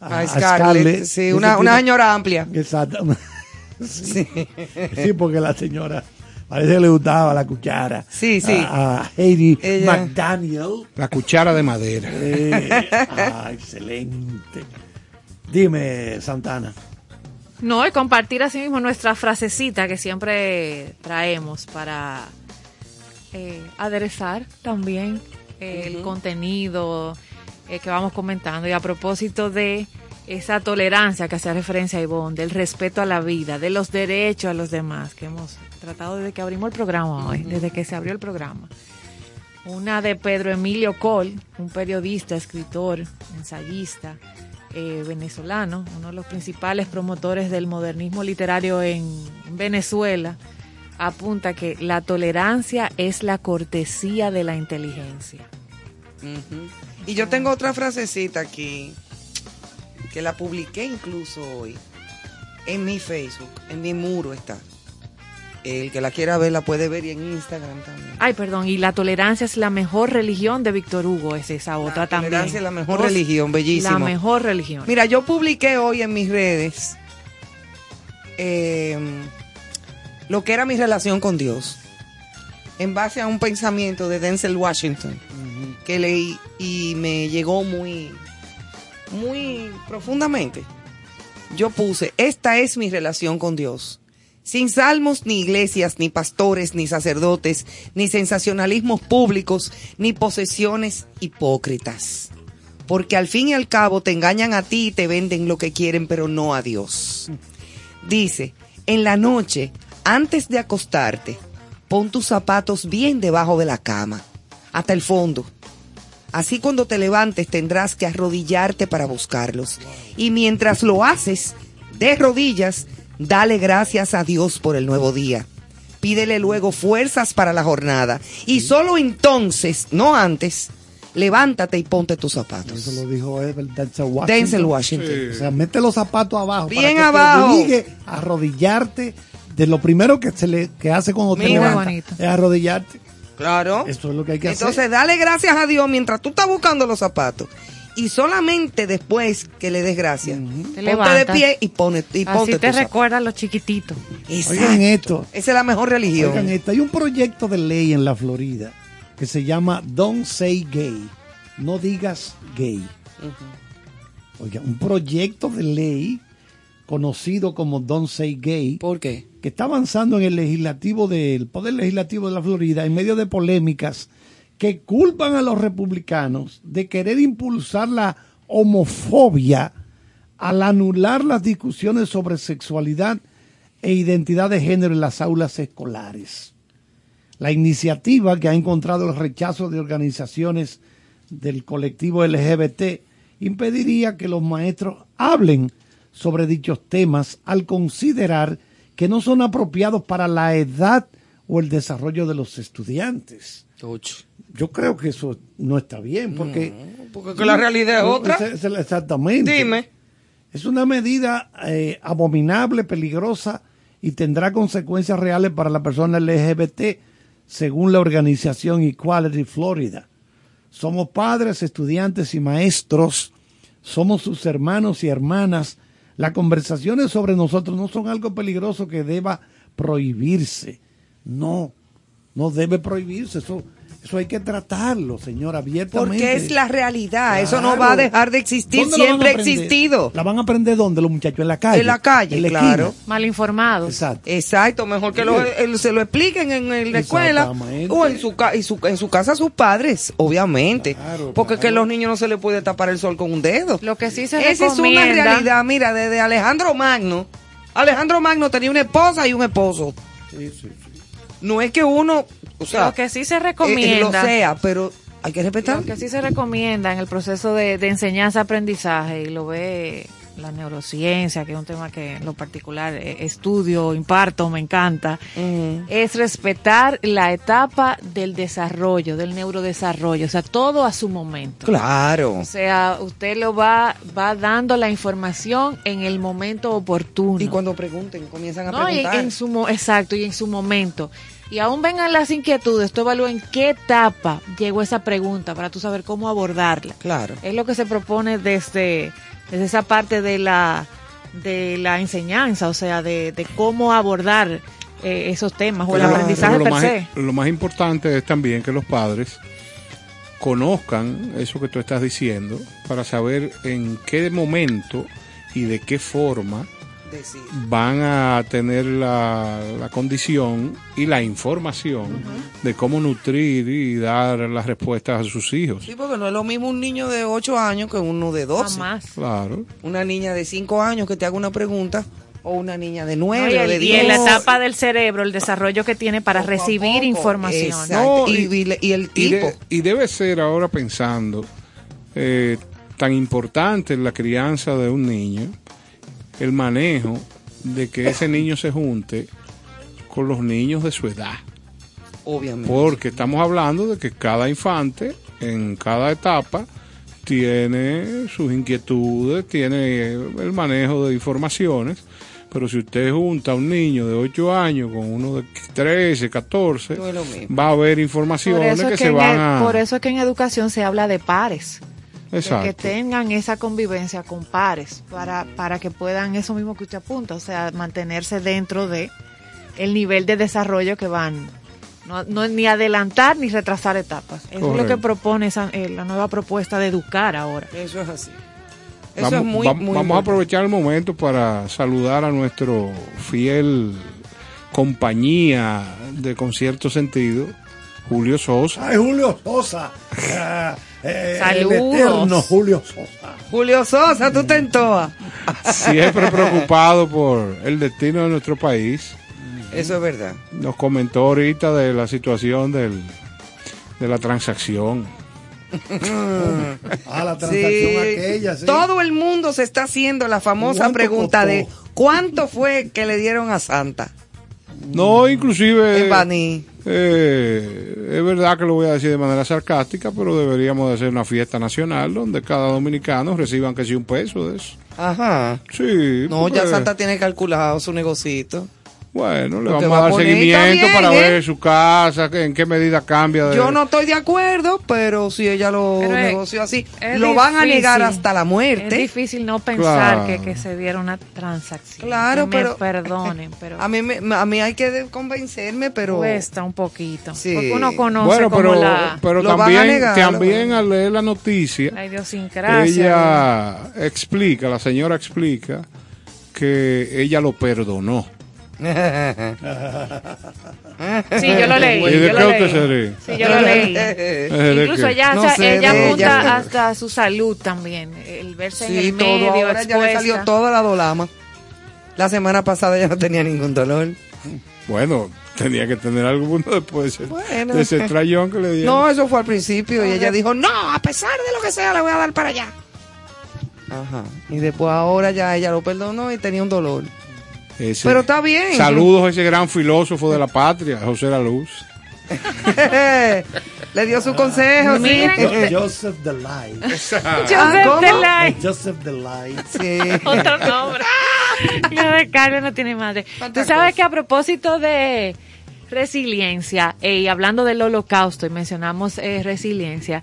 a- A a Scarlett, sí, una, una señora amplia. Exacto. <laughs> Sí. Sí, porque la señora parece que le gustaba la cuchara. Sí, sí. A, a Heidi Ella- McDaniel. La cuchara de madera. Eh, <laughs> ah, excelente. Dime, Santana. No, y compartir así mismo nuestra frasecita que siempre traemos para eh, aderezar también eh, el contenido eh, que vamos comentando. Y a propósito de esa tolerancia que hace referencia a Ivonne, del respeto a la vida, de los derechos a los demás, que hemos tratado desde que abrimos el programa hoy, desde que se abrió el programa. Una de Pedro Emilio Col, un periodista, escritor, ensayista eh, venezolano, uno de los principales promotores del modernismo literario en Venezuela, apunta que la tolerancia es la cortesía de la inteligencia. Y yo tengo otra frasecita aquí, que la publiqué incluso hoy, en mi Facebook, en mi muro está. El que la quiera ver la puede ver y en Instagram también. Ay, perdón, y la tolerancia es la mejor religión de Víctor Hugo, es esa otra también. tolerancia es la mejor Dos- religión, bellísimo. La mejor religión. Mira, yo publiqué hoy en mis redes eh, lo que era mi relación con Dios, en base a un pensamiento de Denzel Washington que leí y me llegó muy, muy profundamente. yo puse, esta es mi relación con Dios. Sin salmos, ni iglesias, ni pastores, ni sacerdotes, ni sensacionalismos públicos, ni posesiones hipócritas. Porque al fin y al cabo te engañan a ti y te venden lo que quieren, pero no a Dios. Dice, en la noche, antes de acostarte, pon tus zapatos bien debajo de la cama, hasta el fondo. Así cuando te levantes tendrás que arrodillarte para buscarlos. Y mientras lo haces, de rodillas, dale gracias a Dios por el nuevo día. Pídele luego fuerzas para la jornada. Y solo entonces, no antes, levántate y ponte tus zapatos. Eso lo dijo Edward Denzel Washington. Denzel Washington. O sea, mete los zapatos abajo. Bien para que abajo. Te obligue a arrodillarte. De lo primero que se le que hace cuando te Mira, levantas bonito. es arrodillarte. Claro. Eso es lo que hay que Entonces, hacer. dale gracias a Dios mientras tú estás buscando los zapatos. Y solamente después que le des gracias, Te ponte de pie y, pone, y ponte Así te recuerda los chiquititos. Exacto. Oigan esto. Esa es la mejor religión. Oigan esto. Hay un proyecto de ley en la Florida que se llama Don't Say Gay. No digas gay. Oiga, un proyecto de ley conocido como Don't Say Gay. ¿Por qué? que está avanzando en el legislativo del Poder Legislativo de la Florida en medio de polémicas que culpan a los republicanos de querer impulsar la homofobia al anular las discusiones sobre sexualidad e identidad de género en las aulas escolares. La iniciativa que ha encontrado el rechazo de organizaciones del colectivo LGBT impediría que los maestros hablen sobre dichos temas al considerar que no son apropiados para la edad o el desarrollo de los estudiantes. Yo creo que eso no está bien, porque... porque que la realidad es otra. Es- es- exactamente. Dime. Es una medida eh, abominable, peligrosa y tendrá consecuencias reales para la persona LGBT, según la organización Equality Florida. Somos padres, estudiantes y maestros, somos sus hermanos y hermanas. Las conversaciones sobre nosotros no son algo peligroso que deba prohibirse. No, no debe prohibirse. Eso, eso hay que tratarlo, señor, abiertamente. Porque es la realidad. Eso no va a dejar de existir. ¿Dónde la van a Siempre ha existido. ¿La van a aprender dónde los muchachos? En la calle. En la calle, En la claro. esquina. Mal informados. Exacto. Exacto, mejor que lo- el- se lo expliquen en, en la escuela o en su, ca- y su- en su casa a sus padres, obviamente. Claro, porque claro. que los niños no se les puede tapar el sol con un dedo. Lo que sí se Esa es una realidad, mira, desde Alejandro Magno. Alejandro Magno tenía una esposa y un esposo. No es que uno, o sea, Lo que sí se eh, eh, lo recomienda. sea, pero hay que respetar. Lo que sí se recomienda en el proceso de, de enseñanza-aprendizaje, y lo ve la neurociencia, que es un tema que en lo particular eh, estudio, imparto, me encanta, es respetar la etapa del desarrollo, del neurodesarrollo, o sea, todo a su momento. Claro. O sea, usted lo va, va dando la información en el momento oportuno. Y cuando pregunten, comienzan a No, y preguntar. en su exacto, y en su momento. Y aún vengan las inquietudes, tú evalúa en qué etapa llegó esa pregunta para tú saber cómo abordarla. Claro. Es lo que se propone desde, desde esa parte de la, de la enseñanza, o sea, de, de cómo abordar eh, esos temas o el aprendizaje pero per lo más, se. lo más importante es también que los padres conozcan eso que tú estás diciendo para saber en qué momento y de qué forma Decir. van a tener la, la condición y la información de cómo nutrir y dar las respuestas a sus hijos. Sí, porque no es lo mismo un niño de 8 años que uno de 12. Jamás. Claro. Una niña de 5 años que te haga una pregunta o una niña de No, 9 y, o el- de y 10. en la etapa del cerebro, el desarrollo que tiene para Poco recibir poco. información. Exacto. No, y, y- y- y el Y, de- y debe ser ahora pensando eh, tan importante en la crianza de un niño el manejo de que ese niño se junte con los niños de su edad. Obviamente. Porque estamos hablando de que cada infante en cada etapa tiene sus inquietudes, tiene el manejo de informaciones. Pero si usted junta a un niño de 8 años con uno de 13, 14, No es lo mismo. va a haber informaciones que, es que se van a... por eso es que en educación se habla de pares. De que Exacto. tengan esa convivencia con pares para, para que puedan eso mismo que usted apunta, o sea, mantenerse dentro de el nivel de desarrollo que van, no, no ni adelantar ni retrasar etapas. Eso es lo que propone esa, eh, la nueva propuesta de educar ahora. Eso es así. Eso vamos, es muy, va- muy vamos a aprovechar el momento para saludar a nuestro fiel compañía de concierto sentido, Julio Sosa. Ay, Julio Sosa. Ah, <laughs> eh, Saludos. El eterno Julio Sosa. Julio Sosa, tú te entoas. Siempre preocupado por el destino de nuestro país. Eso es verdad. Nos comentó ahorita de la situación del, de la transacción. <laughs> Ah, la transacción Sí. aquella, sí. Todo el mundo se está haciendo la famosa ¿Cuánto pregunta costó? de ¿cuánto fue que le dieron a Santa? No, inclusive... En Baní. eh, es verdad que lo voy a decir de manera sarcástica, pero deberíamos de hacer una fiesta nacional donde cada dominicano reciba que sea un peso de eso. Ajá. Sí. No, porque, ya Santa tiene calculado su negocito. Bueno, le vamos va a dar seguimiento para ¿eh? ver su casa, que- en qué medida cambia. De, Yo no estoy de acuerdo, pero si ella lo Pero es- negoció así, es lo van a negar hasta la Es muerte. difícil no pensar Claro. que, que se diera una transacción. Claro, Que me pero- perdonen, <laughs> pero A mí, me- a mí hay que convencerme, pero... cuesta un poquito. Sí. Porque uno conoce Bueno, como pero, la, pero también, negar, también al leer la noticia, la idiosincrasia. ella explica, la señora explica que ella lo perdonó. Sí, yo lo leí. <laughs> ¿Y de yo qué lo usted leí. se ríe? Sí, yo lo leí. <laughs> ¿de Incluso ella, No o sea, sé, ella apunta ella. hasta su salud también. El verse en Sí, el todo medio, ahora ya le salió toda la dolama. La semana pasada ya no tenía ningún dolor. Bueno, tenía que tener algo después de ese, Bueno. de ese trayón que le <laughs> dieron. No, eso fue al principio y ella dijo, no, a pesar de lo que sea, le voy a dar para allá. Ajá. Y después ahora ya ella lo perdonó y tenía un dolor. Ese- Pero está bien. Saludos a ese gran filósofo de la patria, José La Luz. <laughs> Le dio su consejo, sí. <laughs> Joseph the Light. Joseph ¿cómo? Delay. Joseph the Light. Sí. <laughs> Otro nombre. De Carlos no tiene madre. Tú ¿Cuántas sabes que a propósito de resiliencia, eh, y hablando del holocausto, y mencionamos eh, resiliencia,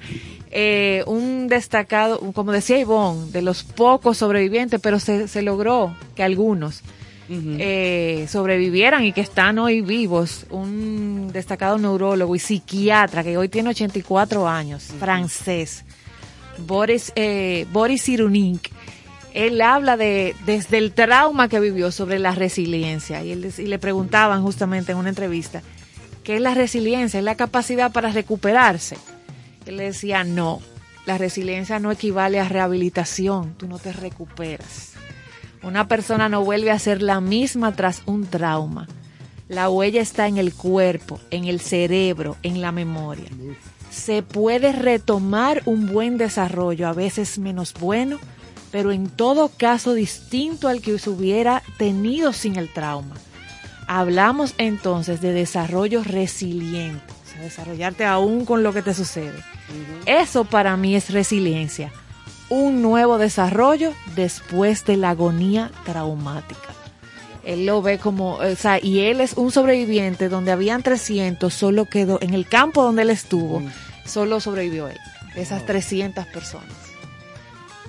eh, un destacado, como decía Ivonne, de los pocos sobrevivientes, pero se, se logró que algunos eh, sobrevivieran y que están hoy vivos, un destacado neurólogo y psiquiatra que hoy tiene 84 años, francés, Boris, eh, Boris Cyrulnik, él habla de desde el trauma que vivió sobre la resiliencia y, él, y le preguntaban justamente en una entrevista qué es la resiliencia, es la capacidad para recuperarse. Él le decía no, la resiliencia no equivale a rehabilitación, tú no te recuperas. Una persona no vuelve a ser la misma tras un trauma. La huella está en el cuerpo, en el cerebro, en la memoria. Se puede retomar un buen desarrollo, a veces menos bueno, pero en todo caso distinto al que se hubiera tenido sin el trauma. Hablamos entonces de desarrollo resiliente, o sea, desarrollarte aún con lo que te sucede. Eso para mí es resiliencia, un nuevo desarrollo después de la agonía traumática. Él lo ve como, o sea, y él es un sobreviviente donde habían 300, solo quedó, en el campo donde él estuvo, solo sobrevivió él, esas 300 personas.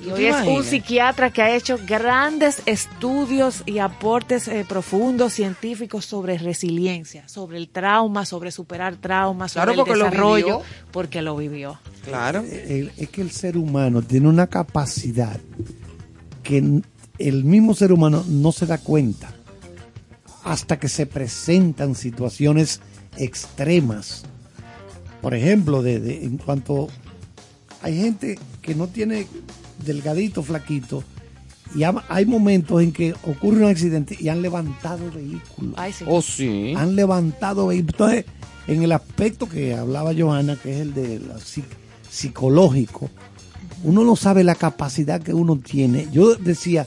Y ¿Tú hoy es un psiquiatra que ha hecho grandes estudios y aportes eh, profundos científicos sobre resiliencia, sobre el trauma, sobre superar traumas, Claro, sobre porque el lo desarrollo, vivió. porque lo vivió. Claro. El- es que el ser humano tiene una capacidad que el mismo ser humano no se da cuenta hasta que se presentan situaciones extremas. Por ejemplo, de, de- en cuanto hay gente que no tiene delgadito, flaquito, y ha- hay momentos en que ocurre un accidente y han levantado vehículos. Ay, sí. Oh, sí. Han levantado vehículos. Entonces, en el aspecto que hablaba Johanna, que es el de la psic- psicológico, uno no sabe la capacidad que uno tiene. Yo decía,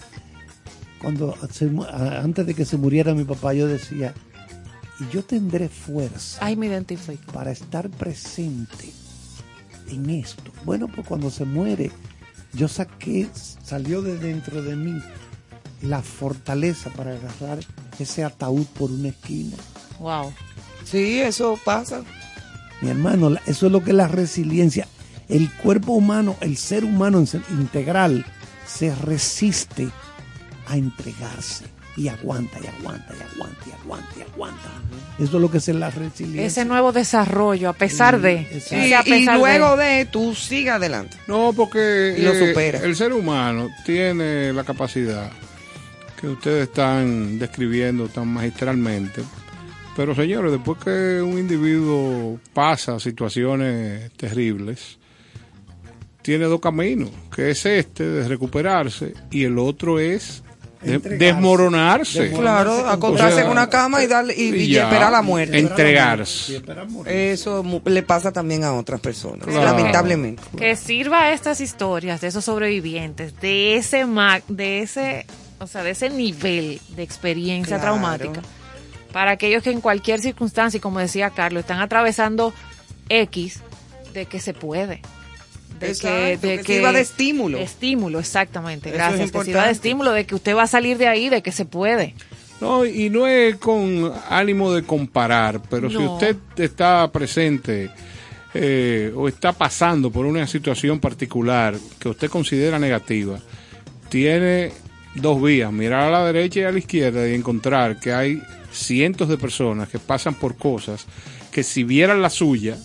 cuando se antes de que se muriera mi papá, yo decía, y yo tendré fuerza Ay, me identifico. para estar presente en esto. Bueno, pues cuando se muere, yo saqué, salió de dentro de mí la fortaleza para agarrar ese ataúd por una esquina. Wow. Sí, eso pasa. Mi hermano, eso es lo que es la resiliencia. El cuerpo humano, el ser humano integral, se resiste a entregarse. Y aguanta, y aguanta, y aguanta, y aguanta, y aguanta. Eso es lo que es la resiliencia. Ese nuevo desarrollo, a pesar Sí, de. Y, a y pesar luego de. de, tú siga adelante. No, porque Y lo eh, supera. el ser humano tiene la capacidad que ustedes están describiendo tan magistralmente. Pero señores, después que un individuo pasa situaciones terribles, tiene dos caminos, que es este de recuperarse y el otro es Entregarse. desmoronarse. Claro, acostarse O sea, en una cama y darle y, esperar la muerte. Entregarse. Morir. Eso mu- le pasa también a otras personas, Claro. lamentablemente. Que sirva estas historias de esos sobrevivientes, de ese ma- de ese, o sea, de ese nivel de experiencia Claro. traumática, para aquellos que en cualquier circunstancia, y como decía Carlos, están atravesando X, de que se puede. De Exacto, que sirva de estímulo. De estímulo, exactamente. Eso es Gracias. que sirva importante. de estímulo, de que usted va a salir de ahí, de que se puede. No, y no es con ánimo de comparar, pero si usted está presente eh, o está pasando por una situación particular que usted considera negativa, tiene dos vías, mirar a la derecha y a la izquierda y encontrar que hay cientos de personas que pasan por cosas que si vieran la suya,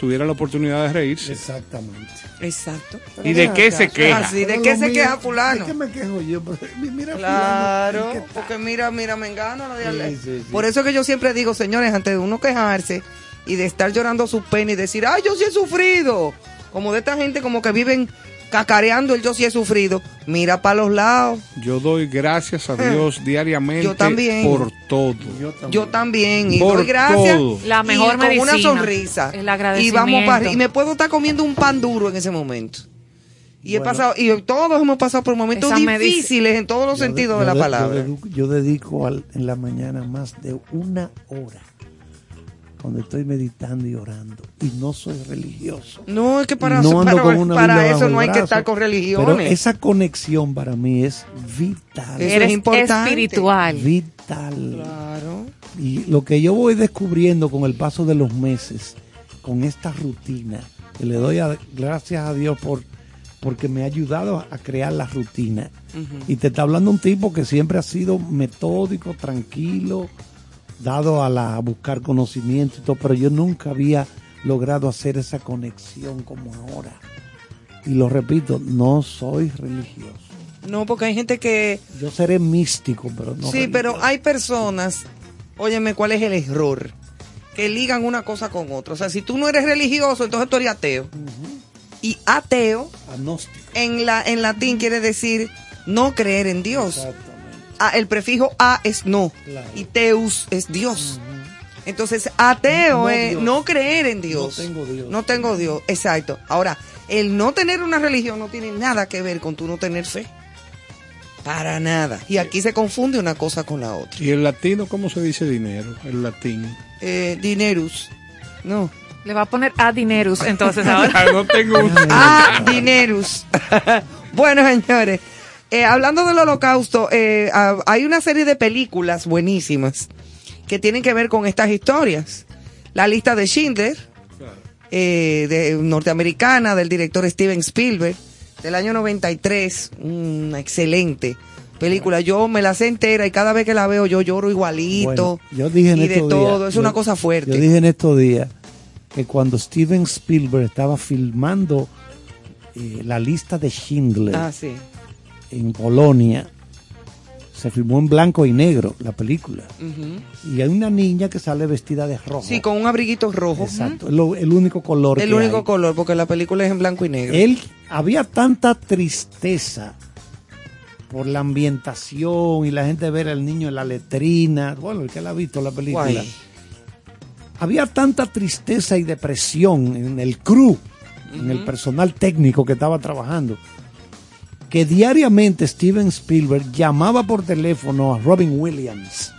tuvieran la oportunidad de reírse. Exactamente. Exacto. ¿Y de qué se queja? Así, ¿de qué se mío- queja fulano? ¿De qué me quejo yo? Mi- Mira Claro, fulano, porque mira, mira, me engano. Sí, sí, sí. Por eso que yo siempre digo, señores, antes de uno quejarse y de estar llorando su pena y decir, ay, yo sí he sufrido. Como de esta gente como que viven cacareando el yo sí he sufrido. Mira para los lados. Yo doy gracias a Dios diariamente Yo también. por todo. Yo también. Yo también. Y Por doy gracias. todo. La mejor y con una sonrisa. el Y vamos para Y me puedo estar comiendo un pan duro en ese momento. Y he pasado, y todos hemos pasado por momentos difíciles en todos los de- sentidos yo de la de- palabra. Yo, dedico- yo dedico al- en la mañana más de una hora cuando estoy meditando y orando. Y no soy religioso. No, es que para, no para, con una para Biblia eso no hay que estar con Pero religiones. esa conexión para mí es vital. Eso es Eres importante. espiritual. Vital. Claro. Y lo que yo voy descubriendo con el paso de los meses, con esta rutina, que le doy a- gracias a Dios por porque me ha ayudado a crear la rutina. Y te está hablando un tipo que siempre ha sido metódico, tranquilo, dado a, la, a buscar conocimiento y todo, pero yo nunca había logrado hacer esa conexión como ahora. Y lo repito, no soy religioso. No, porque hay gente que... Yo seré místico, pero no sí, pero hay personas, óyeme, ¿cuál es el error? Que ligan una cosa con otra. O sea, si tú no eres religioso, entonces tú eres ateo. Y ateo, Agnóstico. en, la, en latín, quiere decir no creer en Dios. Exactamente. El prefijo a es no. Claro. Y teus es Dios. Entonces, ateo No es Dios. no creer en Dios. No tengo Dios. No tengo Dios, exacto. Ahora, el no tener una religión no tiene nada que ver con tú no tener fe. Para nada. Y aquí se confunde una cosa con la otra. ¿Y el latino cómo se dice dinero? El latín. Eh, dinerus. No. Le va a poner a dineros entonces <laughs> ahora. Ah, no tengo un... Ah, <laughs> dinerus. <laughs> bueno, señores, eh, hablando del holocausto, eh, hay una serie de películas buenísimas que tienen que ver con estas historias. La lista de Schindler, eh, de, norteamericana, del director Steven Spielberg, del año 93, una excelente película. Yo me la sé entera y cada vez que la veo yo lloro igualito. Bueno, yo dije en y de todo, días- es una cosa fuerte. Yo dije en estos días que cuando Steven Spielberg estaba filmando eh, la lista de Schindler Ah, sí. En Polonia, se filmó en blanco y negro la película. Y hay una niña que sale vestida de rojo. Sí, con un abriguito rojo. Exacto, el único color El que único hay. color, porque la película es en blanco y negro. Él había tanta tristeza por la ambientación y la gente ver al niño en la letrina. Bueno, el que la ha visto la película. Guay. Había tanta tristeza y depresión en el crew, en el personal técnico que estaba trabajando, que diariamente Steven Spielberg llamaba por teléfono a Robin Williams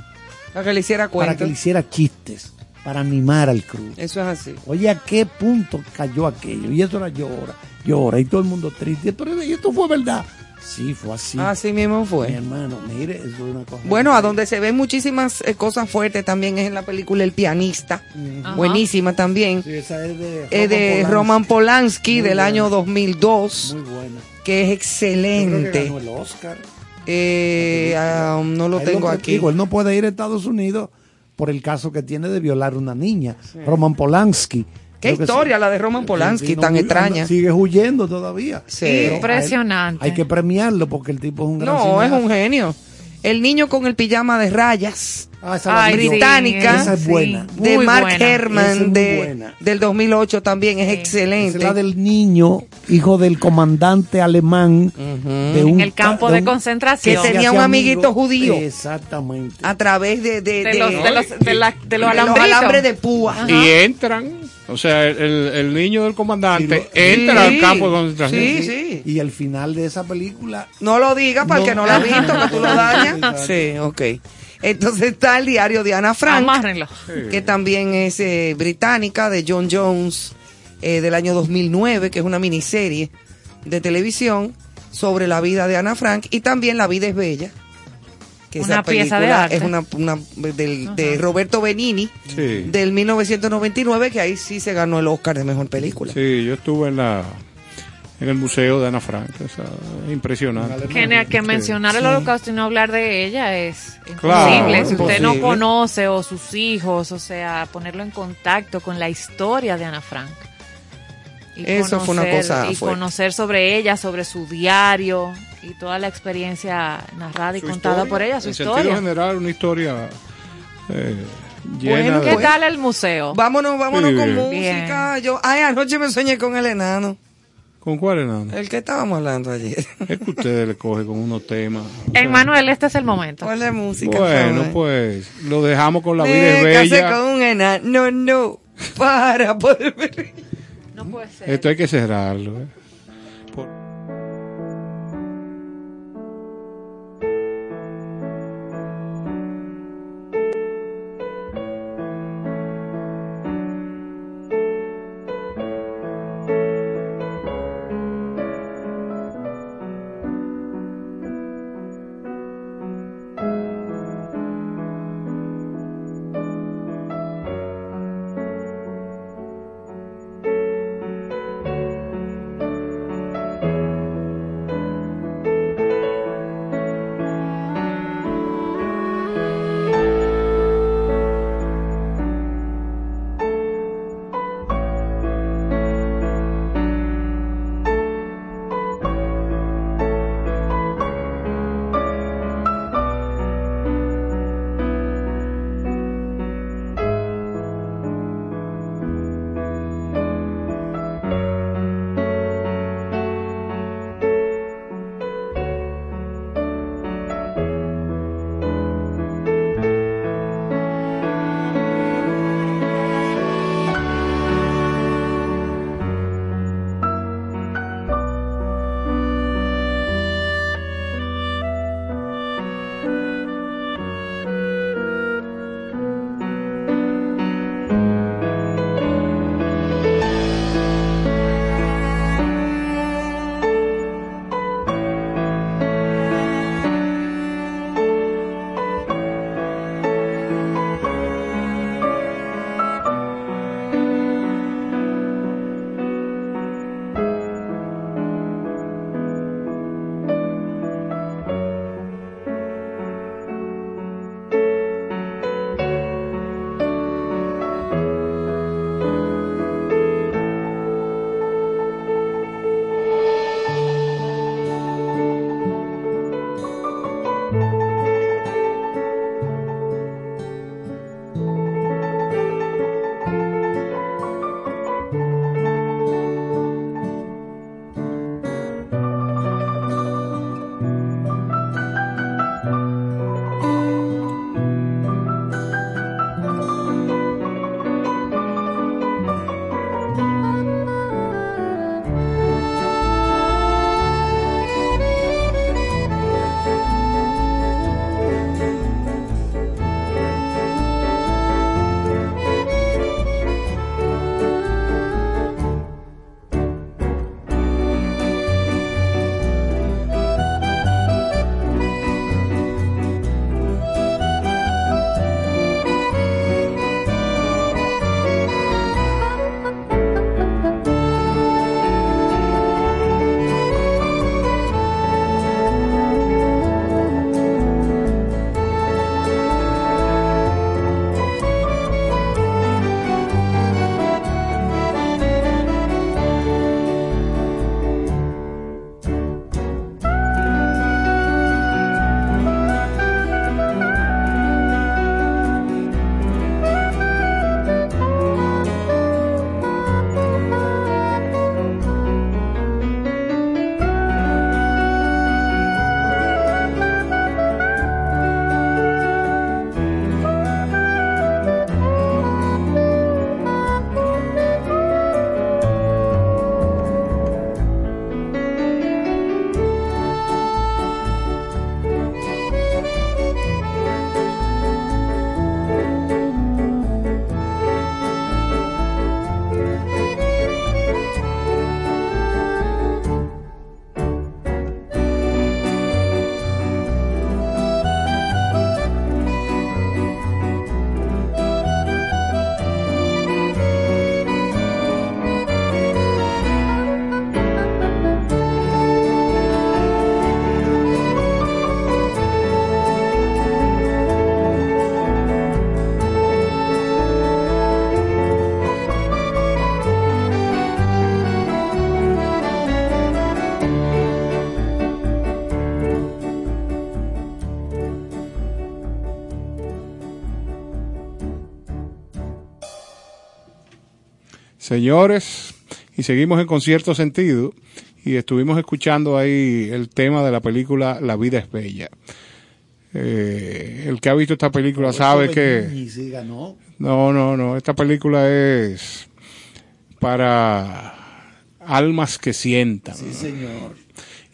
Para que le hiciera para cuenta. que le hiciera chistes, para animar al crew. Eso es así. Oye, ¿a qué punto cayó aquello? Y eso era llora, llora, y todo el mundo triste. Pero ¿y esto fue verdad. Sí, fue así. Así mismo Mi fue. hermano, mire, eso es una cosa. Bueno, a donde se ven muchísimas eh, cosas fuertes también es en la película El pianista. Ajá. Buenísima también. Sí, esa es de, Es de Roman Polanski Muy del buena. año 2002, Muy buena. Que es Yo creo que excelente. ganó el Oscar. Eh, ah, no lo Ahí tengo aquí. digo, él no puede ir a Estados Unidos por el caso que tiene de violar una niña. Roman Polanski. Qué historia sí. la de Roman Polanski, Sí, no, tan anda- extraña. Sigue huyendo todavía. A Impresionante. Hay que premiarlo porque el tipo es un gran No, es un genio. El niño con el pijama de rayas. Ah, esa la Ay, británica. Esa es buena. Sí. de Mark buena. Es Herman muy de, buena. del 2008 también es Sí. excelente. Es la del niño, hijo del comandante alemán. de un En el campo ca- de un- concentración. Que tenía un amiguito amigo. judío. Exactamente. a través de, de, de de- los, de los, de la- de los de alambritos. alambres de púa. Y entran, o sea, el, el niño del comandante Sí, lo- entra Sí, al campo de concentración. Sí, sí. Y el final de esa película No lo digas para el que no lo ha visto, que tú lo <laughs> dañas. Sí, ok. Entonces está el diario de Ana Frank, Amárrenlo. que también es eh, británica, de John Jones, eh, del año 2009, que es una miniserie de televisión sobre la vida de Ana Frank y también La vida es bella. Que Una esa pieza de película arte. es una, una del- de Roberto Benini Sí. del 1999, que ahí sí se ganó el Oscar de mejor película. Sí, yo estuve en la en el museo de Ana Frank, o sea, impresionante. Que, que Sí. mencionar el holocausto y no hablar de ella es Claro, imposible. si usted no conoce o sus hijos, o sea, ponerlo en contacto con la historia de Ana Frank. Y Eso fue una cosa Y fuerte. conocer sobre ella, sobre su diario y toda la experiencia narrada y Su contada historia, por ella, su en sentido historia. general, una historia eh, llena Bueno. ¿Qué tal el museo? Vámonos, vámonos Sí. con Bien. música. Yo, ay, anoche me soñé con el enano. ¿Con cuál enano? El que estábamos hablando ayer. <laughs> Es que ustedes le cogen con unos temas. o sea, este es el momento. ¿Cuál es música? Bueno, pues lo dejamos con la vida es bella. con un enano. No, no. Para <laughs> poder ver. No puede ser. Esto hay que cerrarlo. ¿eh? Señores, y seguimos en concierto sentido y estuvimos escuchando ahí el tema de la película La vida es bella. Eh, el que ha visto esta película sabe que... No, no, no. Esta película es para almas que sientan. Sí, señor.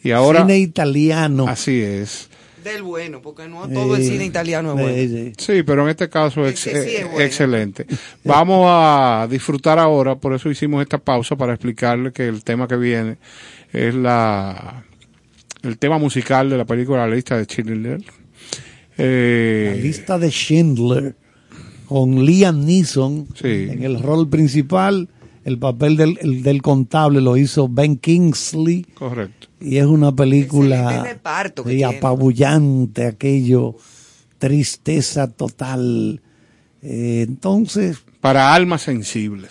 Y ahora, Cine italiano. así es. Del bueno, porque no todo el cine italiano es bueno. Sí, pero en este caso es Ese sí es eh, bueno. excelente. Vamos a disfrutar ahora, por eso hicimos esta pausa para explicarle que el tema que viene es la el tema musical de la película La lista de Schindler. Eh, La lista de Schindler con Liam Neeson Sí. en el rol principal. El papel del, el del contable lo hizo Ben Kingsley correcto. Y es una película reparto que tiene. apabullante, aquello, tristeza total. Eh, entonces, Para almas sensibles.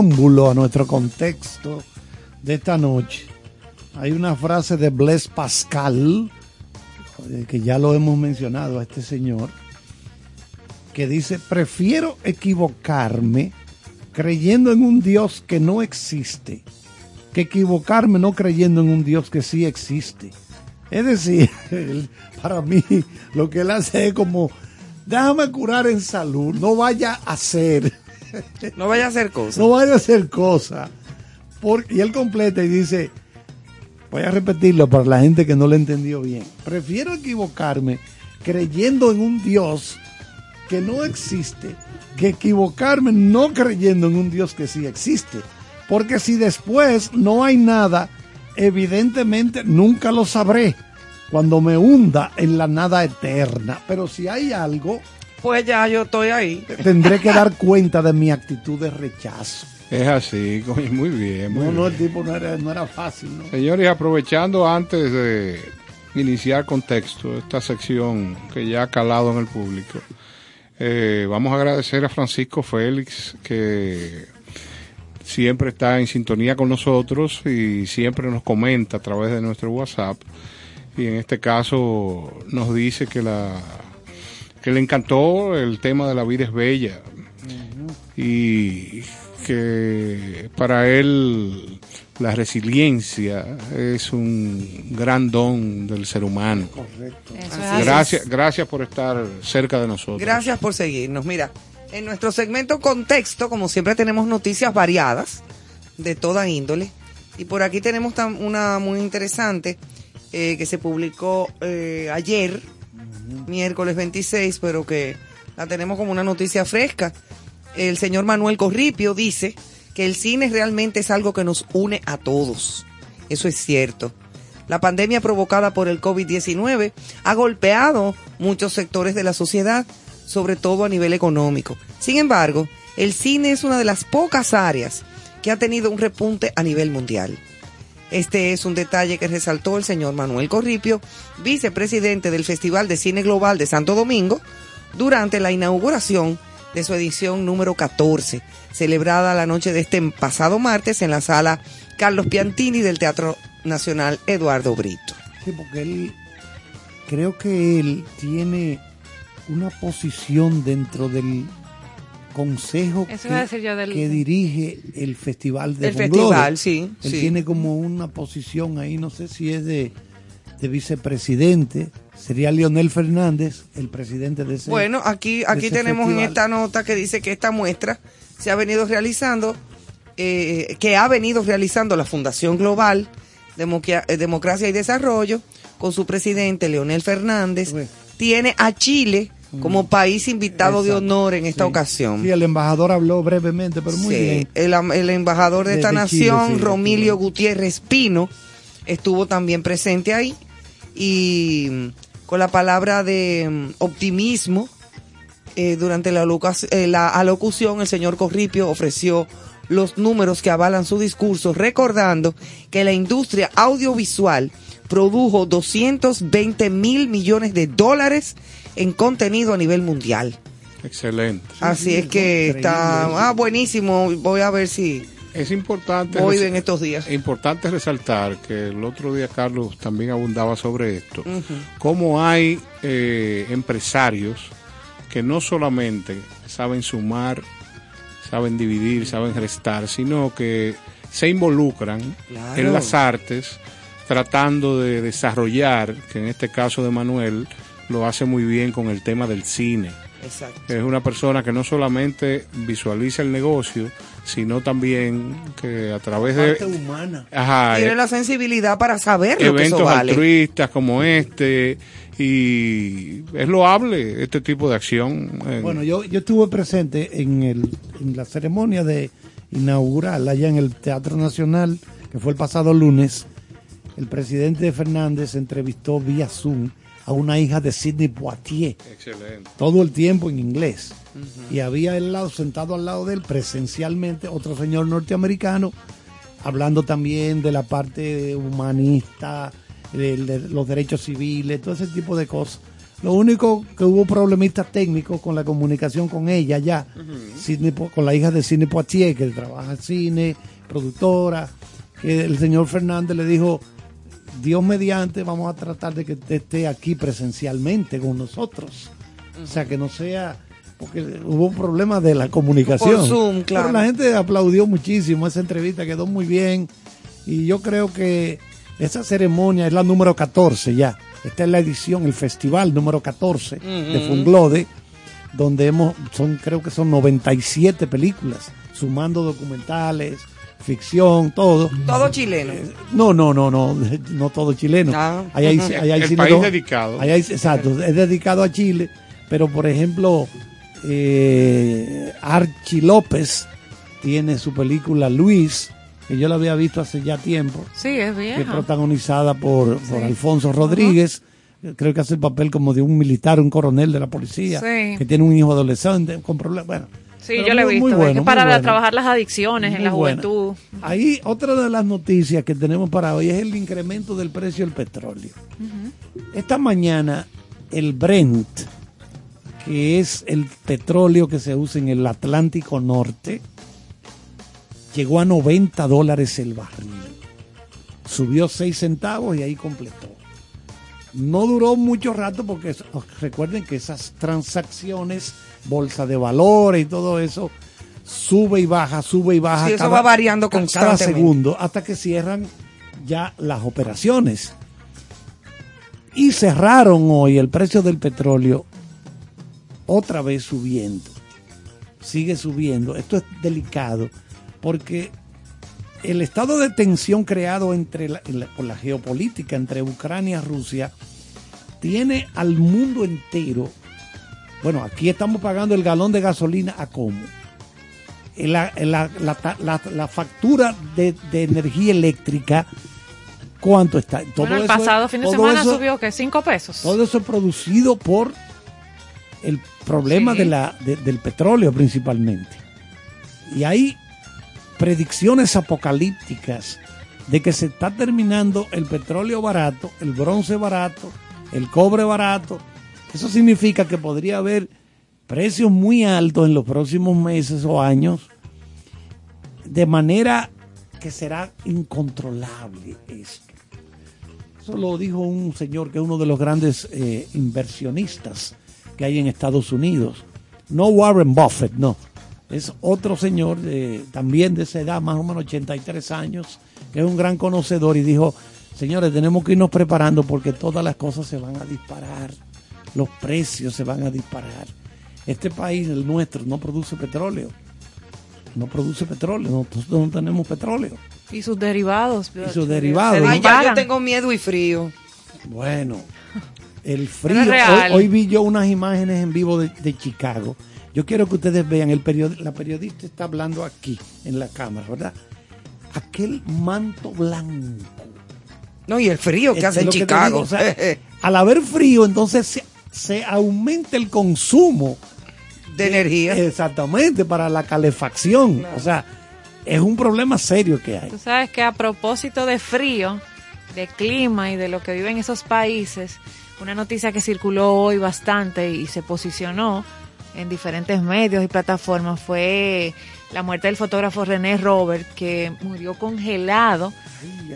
Preámbulo a nuestro contexto de esta noche, hay una frase de Blaise Pascal, eh, que ya lo hemos mencionado a este señor, que dice, prefiero equivocarme creyendo en un Dios que no existe que equivocarme no creyendo en un Dios que sí existe. Es decir, <laughs> para mí lo que él hace es como, déjame curar en salud, no vaya a hacer, No vaya a hacer cosas. no vaya a hacer cosas. Y él completa y dice, voy a repetirlo para la gente que no lo entendió bien. Prefiero equivocarme creyendo en un Dios que no existe que equivocarme no creyendo en un Dios que sí existe. Porque si después no hay nada, evidentemente nunca lo sabré cuando me hunda en la nada eterna. Pero si hay algo, Pues ya yo estoy ahí. tendré que dar cuenta de mi actitud de rechazo. Es así, <laughs> coño, muy bien. Muy No, no, el tipo no era, no era fácil, ¿no? Señores, aprovechando antes de iniciar contexto, esta sección que ya ha calado en el público, eh, vamos a agradecer a Francisco Félix que siempre está en sintonía con nosotros y siempre nos comenta a través de nuestro WhatsApp y en este caso nos dice que la que le encantó el tema de la vida es bella y que para él la resiliencia es un gran don del ser humano. Eso es Así así. Gracias, gracias por estar cerca de nosotros. Gracias por seguirnos. Mira, en nuestro segmento Contexto, como siempre, tenemos noticias variadas de toda índole. Y por aquí tenemos una muy interesante eh, que se publicó eh, ayer, miércoles 26, pero que la tenemos como una noticia fresca. El señor Manuel Corripio dice que el cine realmente es algo que nos une a todos. Eso es cierto. La pandemia provocada por el COVID-19 ha golpeado muchos sectores de la sociedad, sobre todo a nivel económico. Sin embargo, el cine es una de las pocas áreas que ha tenido un repunte a nivel mundial. Este es un detalle que resaltó el señor Manuel Corripio, vicepresidente del Festival de Cine Global de Santo Domingo, durante la inauguración de su edición número 14, celebrada la noche de este pasado martes en la sala Carlos Piantini del Teatro Nacional Eduardo Brito. Sí, porque él, creo que él tiene una posición dentro del consejo Eso que, iba a decir yo del- que dirige el festival de El festival, sí, Él sí. tiene como una posición ahí, no sé si es de, de vicepresidente, sería Leonel Fernández, el presidente de ese. Bueno, aquí, aquí tenemos en esta nota que dice que esta muestra se ha venido realizando, eh, que ha venido realizando la Fundación Global eh, Democracia y Desarrollo con su presidente Leonel Fernández. Bueno. Tiene a Chile como país invitado de honor en esta Sí. ocasión. Sí, el embajador habló brevemente, pero muy Sí, bien. El, el embajador de, De- esta de Chile, nación, sí, Romilio. Gutiérrez Pino, estuvo también presente ahí y mm, con la palabra de mm, optimismo eh, durante la, eh, la alocución el señor Corripio ofreció los números que avalan su discurso, recordando que la industria audiovisual produjo 220 mil millones de dólares en contenido a nivel mundial. Excelente. Así es que increíble está ah, buenísimo. Voy a ver si Es importante, voy en estos días. es importante resaltar que el otro día Carlos también abundaba sobre esto, Ujú. cómo hay eh, empresarios que no solamente saben sumar, saben dividir, saben restar, sino que se involucran Claro. en las artes tratando de desarrollar, que en este caso de Manuel lo hace muy bien con el tema del cine. Exacto. Es una persona que no solamente visualiza el negocio, sino también que a través Parte de humana. ajá, Tiene eh, la sensibilidad para saber lo que eso eventos vale. altruistas como este y es loable este tipo de acción. en- Bueno, yo, yo estuve presente en, el, en la ceremonia de inaugural allá en el Teatro Nacional, que fue el pasado lunes. El presidente Fernández entrevistó vía Zoom a una hija de Sidney Poitier, Excelente. todo el tiempo en inglés. Y había al lado, sentado al lado de él presencialmente, otro señor norteamericano, hablando también de la parte humanista, de, de los derechos civiles, todo ese tipo de cosas. Lo único que hubo problemitas técnicos con la comunicación con ella ya, Sidney Po- con la hija de Sidney Poitier, que trabaja en cine, productora, que el señor Fernández le dijo, Dios mediante, vamos a tratar de que esté aquí presencialmente con nosotros. O sea, que no sea, porque hubo un problema de la comunicación. Por Zoom, claro. Pero la gente aplaudió muchísimo esa entrevista, quedó muy bien. Y yo creo que esa ceremonia es la número 14 ya. Esta es la edición, el festival número 14 de. Funglode, donde hemos, son, creo que son 97 películas, sumando documentales, ficción, todo. Todo chileno. No, no, no, no, <laughs> no todo chileno. Ah. Ahí hay, ahí hay El cine país do- dedicado. ahí hay- exacto, es dedicado a Chile, pero por ejemplo, eh, Archie López tiene su película Luis, que yo la había visto hace ya tiempo, Sí, es que es vieja. protagonizada por, por. Alfonso Rodríguez. Creo que hace el papel como de un militar, un coronel de la policía, Sí. que tiene un hijo adolescente con problemas. Bueno, Sí, pero yo lo he visto. muy es que para bueno. trabajar las adicciones en la buena. juventud. Ahí otra de las noticias que tenemos para hoy es el incremento del precio del petróleo. Esta mañana el Brent, que es el petróleo que se usa en el Atlántico Norte, llegó a 90 dólares el barril. Subió 6 centavos y ahí completó. No duró mucho rato porque es- recuerden que esas transacciones, bolsa de valores y todo eso, sube y baja, sube y baja. Sí, eso va variando ca- Cada segundo hasta que cierran ya las operaciones. Y cerraron hoy el precio del petróleo otra vez subiendo. Sigue subiendo. Esto es delicado porque el estado de tensión creado entre la- en la- por la geopolítica entre Ucrania y Rusia tiene al mundo entero. Bueno, aquí estamos pagando el galón de gasolina a cómo. La, la- la- factura de, de energía eléctrica, ¿cuánto está? Todo bueno, el eso es- pasado fin de semana eso- subió que cinco pesos. todo eso es producido por el problema Sí. de la, de- del petróleo principalmente. Y hay predicciones apocalípticas de que se está terminando el petróleo barato, el bronce barato, el cobre barato. Eso significa que podría haber precios muy altos en los próximos meses o años, de manera que será incontrolable esto. Eso lo dijo un señor que es uno de los grandes eh, inversionistas que hay en Estados Unidos. No Warren Buffett, no. Es otro señor también de esa edad, más o menos 83 años, que es un gran conocedor y dijo, señores, tenemos que irnos preparando porque todas las cosas se van a disparar, los precios se van a disparar. Este país, el nuestro, no produce petróleo. No produce petróleo, nosotros no tenemos petróleo. Y sus derivados. Y sus derivados. Se Ay, Ay, ya yo tengo miedo y frío. Bueno, <laughs> el frío. Hoy, hoy vi yo unas imágenes en vivo de, de Chicago. Yo quiero que ustedes vean, el period- la periodista está hablando aquí, en la cámara, ¿verdad? Aquel manto blanco. No, y el frío que Es hace en Chicago. digo, o sea, al haber frío, entonces se, aumenta el consumo de energía. Exactamente, para la calefacción. O sea, es un problema serio que hay. Tú sabes que a propósito de frío, de clima y de lo que viven esos países, una noticia que circuló hoy bastante y se posicionó en diferentes medios y plataformas fue la muerte del fotógrafo René Robert, que murió congelado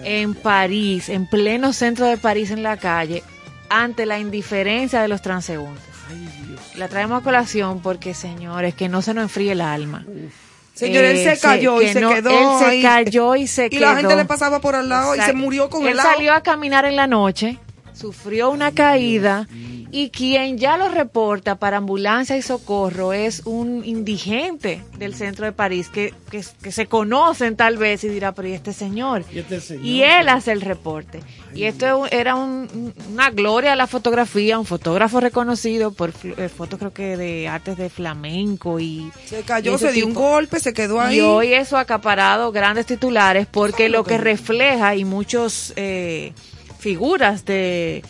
en París, en pleno centro de París en la calle, ante la indiferencia de los transeúntes. La traemos a colación porque, señores, que no se nos enfríe el alma. Señor, él Eh, se cayó y que se no- quedó Él se ahí. cayó y se Y quedó. la gente le pasaba por al lado y se murió con el Él lado. salió a caminar en la noche, sufrió una caída y quien ya lo reporta para ambulancia y socorro es un indigente del centro de París que, que, que se conocen tal vez y dirá, pero ¿y este señor? Y este señor, Y él hace el reporte. y esto es un- era un- una gloria a la fotografía, un fotógrafo reconocido por eh, fotos creo que de artes de flamenco y... Se cayó, se dio un golpe, se quedó ahí. Y hoy eso ha acaparado grandes titulares porque lo que refleja y muchos eh, figuras de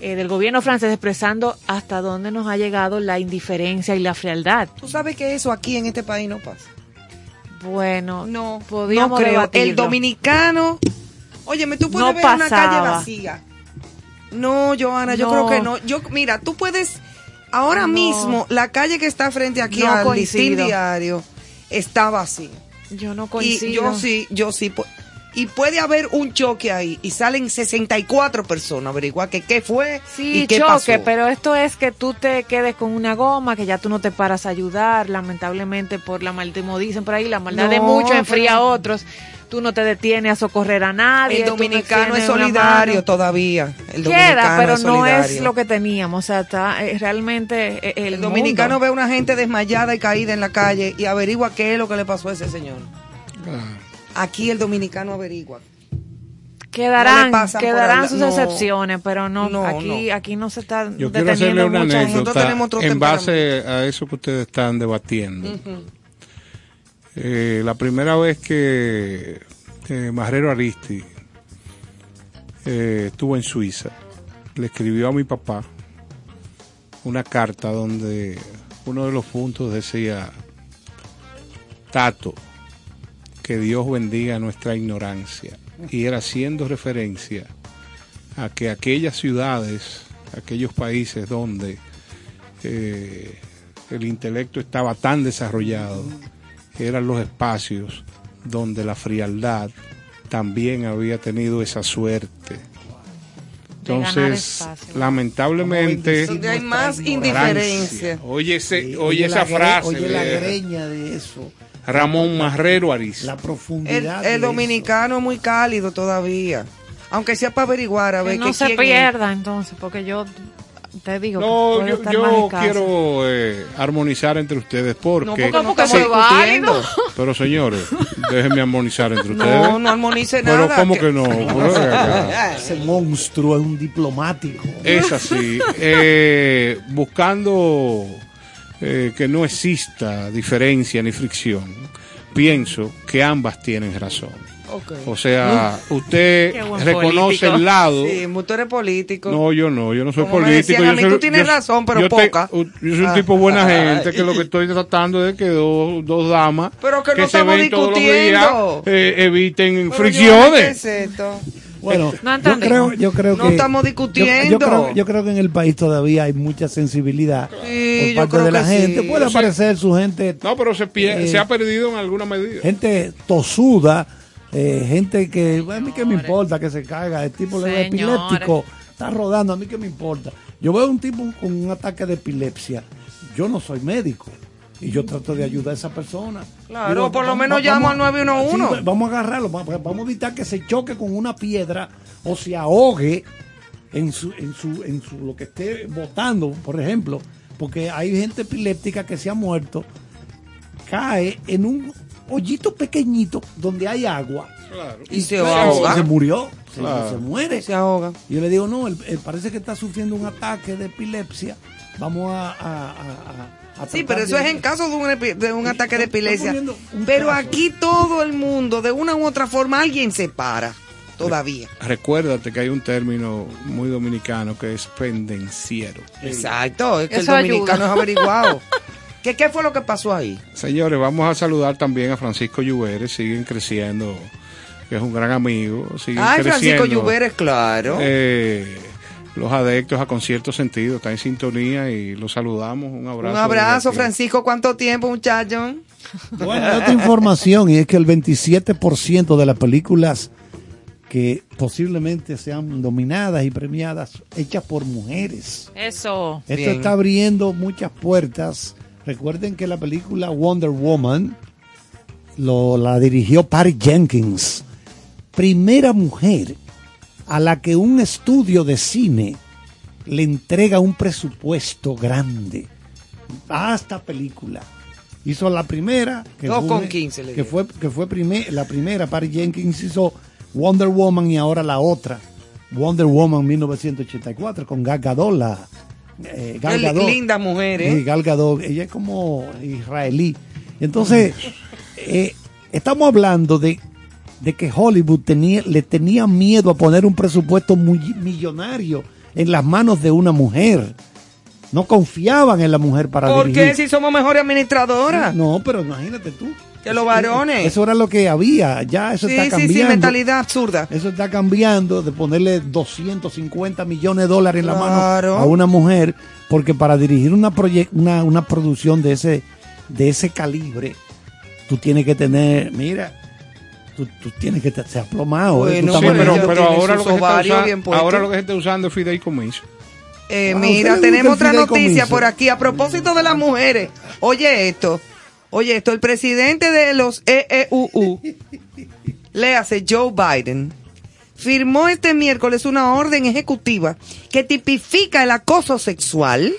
eh, del gobierno francés expresando hasta dónde nos ha llegado la indiferencia y la frialdad. Tú sabes que eso aquí en este país no pasa. Bueno, No, podíamos no creo. debatirlo. El dominicano, óyeme, tú puedes No ver una calle vacía. No, Joana, yo creo que no. Yo, mira, tú puedes, ahora mismo, la calle que está frente aquí al listín diario está vacía. Yo no Y coincido. yo sí, yo sí. Y puede haber un choque ahí y salen 64 personas a averiguar que qué fue Sí, y qué choque, pasó. pero esto es que tú te quedes con una goma, que ya tú no te paras a ayudar, lamentablemente por la maldad, como dicen por ahí, la maldad de No, muchos enfría a otros. tú no te detienes a socorrer a nadie. El no dominicano es solidario todavía. El Queda, pero no es lo que teníamos. O sea, está eh, realmente eh, el, El dominicano mundo. ve a una gente desmayada y caída en la calle y averigua qué es lo que le pasó a ese señor. Aquí el dominicano averigua. Quedarán, quedarán sus no. excepciones, pero no, No, aquí, aquí no se está Yo quiero hacerle deteniendo una mucha gente. Nosotros tenemos anécdota en base a eso que ustedes están debatiendo. Eh, la primera vez que eh, Marrero Aristi eh, estuvo en Suiza, le escribió a mi papá una carta donde uno de los puntos decía, Tato, que Dios bendiga nuestra ignorancia. Y era haciendo referencia a que aquellas ciudades, aquellos países donde eh, el intelecto estaba tan desarrollado, eran los espacios donde la frialdad también había tenido esa suerte. Entonces, espacio. lamentablemente, Donde hay más indiferencia. Oye, ese, Sí, oye, esa la frase. Oye la greña de eso. Ramón Marrero Ariz. La El, profundidad. el eso. dominicano es muy cálido todavía. Aunque sea para averiguar a ver Que no que se quién pierda entonces, porque yo te digo No, que yo, estar yo quiero eh, armonizar entre ustedes porque... No, porque no ¿Cómo que fue discutiendo. válido? Pero señores, déjenme armonizar entre <laughs> ustedes. No, no armonice Pero nada. ¿cómo que no? <laughs> Pero, ven acá. Ese monstruo es un diplomático. Es así. <laughs> Eh, buscando eh, que no exista diferencia ni fricción, pienso que ambas tienen razón. Ok. O sea, usted Qué buen reconoce político. el lado. Sí, tú eres político. No, yo no, yo no soy Como político. decían a yo mí, soy- tú tienes yo- razón, pero yo te- poca. yo soy un Ah. tipo buena Ay. <laughs> gente que lo que estoy tratando es que dos, dos damas Pero que no se estamos ven todos los discutiendo. días eh, eviten Pero, Joana, ¿qué fricciones. es esto? Bueno, No yo creo, yo creo No que estamos yo- discutiendo. Yo, creo, yo creo que en el país todavía hay mucha sensibilidad Sí, por parte creo de la gente. sí. Puede Yo sé- aparecer su gente, No, pero se, pie- Eh, se ha perdido en alguna medida. gente tosuda, eh, gente que a mí que me importa que se caiga, el tipo Señores. epiléptico, está rodando, a mí que me importa. Yo veo un tipo con un ataque de epilepsia, yo no soy médico. Y yo trato de ayudar a esa persona. Claro, por lo menos llamo al 911. Sí, vamos a agarrarlo, va- vamos a evitar que se choque con una piedra o se ahogue en su, en su, en su lo que esté botando, por ejemplo, porque hay gente epiléptica que se ha muerto, cae en un hoyito pequeñito donde hay agua Y se se, ahoga. se murió, se, Claro. se muere. Se ahoga. Y yo le digo, no, él, él parece que está sufriendo un ataque de epilepsia, vamos a... a- a- a- a Sí, pero eso es en caso de un, epi- de un ataque de epilepsia. Pero caso. aquí todo el mundo, de una u otra forma, alguien se para. Todavía. Recuérdate que hay un término muy dominicano que es pendenciero. Exacto, es que Eso el dominicano ayuda. es averiguado. <laughs> ¿Qué, ¿Qué fue lo que pasó ahí? Señores, vamos a saludar también a Francisco Lluveres, siguen creciendo, que es un gran amigo. Siguen Ay, Francisco Lluveres, claro. eh, los adeptos a concierto sentido, está en sintonía y los saludamos. Un abrazo. un abrazo. Francisco. ¿Cuánto tiempo, muchacho? Bueno, hay otra información y es que el 27% de las películas que posiblemente sean dominadas y premiadas hechas por mujeres. Eso. Esto Bien. está abriendo muchas puertas. Recuerden que la película Wonder Woman lo, la dirigió Patty Jenkins, primera mujer a la que un estudio de cine le entrega un presupuesto grande a esta película. Hizo la primera, que fue, con una- 15 le que fue, que fue primer- la primera. Patty Jenkins hizo Wonder Woman y ahora la otra, Wonder Woman 1984, con Gal Gadot, la, eh, Gal Qué Gadot. linda mujer, ¿eh? Gal Gadot, ella es como israelí. Entonces, <laughs> eh, estamos hablando de, de que Hollywood tenía, le tenía miedo a poner un presupuesto muy millonario en las manos de una mujer. No confiaban en la mujer para ¿Por dirigir. qué si somos mejores administradoras? No, pero imagínate tú. Que los varones. Eso era lo que había, ya eso sí, está sí, cambiando. sí, mentalidad absurda. Eso está cambiando de ponerle 250 millones de dólares en la mano a una mujer, porque para dirigir una, una, una producción de ese, de ese calibre, tú tienes que tener, mira, tú, tú tienes que ser aplomado. ¿eh? Bueno, Sí, pero, pero ahora, lo que se está ovarios usando, bien puestos. ahora lo que se está usando es fideicomiso. Eh, Ah, ¿a mira, le tenemos otra noticia por aquí a propósito de las mujeres. Oye esto, oye esto, el presidente de los EEUU léase Joe Biden, firmó este miércoles una orden ejecutiva que tipifica el acoso sexual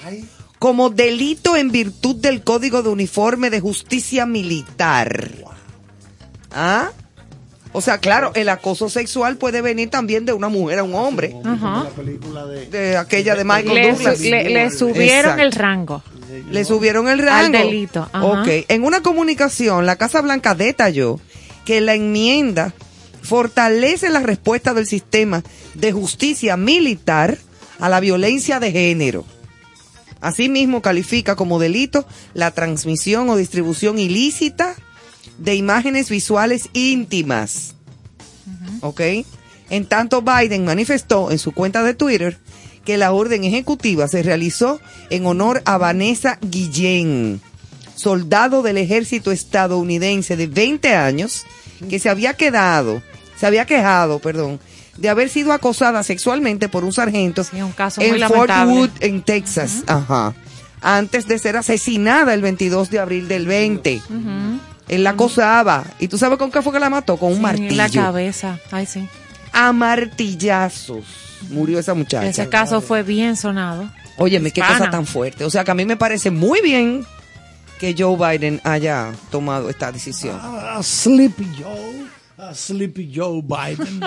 como delito en virtud del Código de Uniforme de Justicia Militar. ¿Ah? O sea, claro, el acoso sexual puede venir también de una mujer a un hombre. Ajá. La película de... De aquella de Michael Le, Douglas. su- le- le subieron Exacto. el rango. Le subieron el rango. Al delito, ajá. Ok. En una comunicación, la Casa Blanca detalló que la enmienda fortalece la respuesta del sistema de justicia militar a la violencia de género. Asimismo, califica como delito la transmisión o distribución ilícita de imágenes visuales íntimas. ¿Ok? En tanto, Biden manifestó en su cuenta de Twitter que la orden ejecutiva se realizó en honor a Vanessa Guillén, soldado del ejército estadounidense de 20 años que se había quedado, se había quejado, perdón, de haber sido acosada sexualmente por un sargento un caso en Fort. Wood, en Texas. Ajá. Antes de ser asesinada el 22 de abril del 20. Él la acosaba. ¿Y tú sabes con qué fue que la mató? Con un Sí, martillo. En la cabeza. Ay, sí. A martillazos. Murió esa muchacha. Ese caso fue bien sonado. Óyeme, qué cosa tan fuerte. O sea, que a mí me parece muy bien que Joe Biden haya tomado esta decisión. A Sleepy Joe, a Sleepy Joe Biden,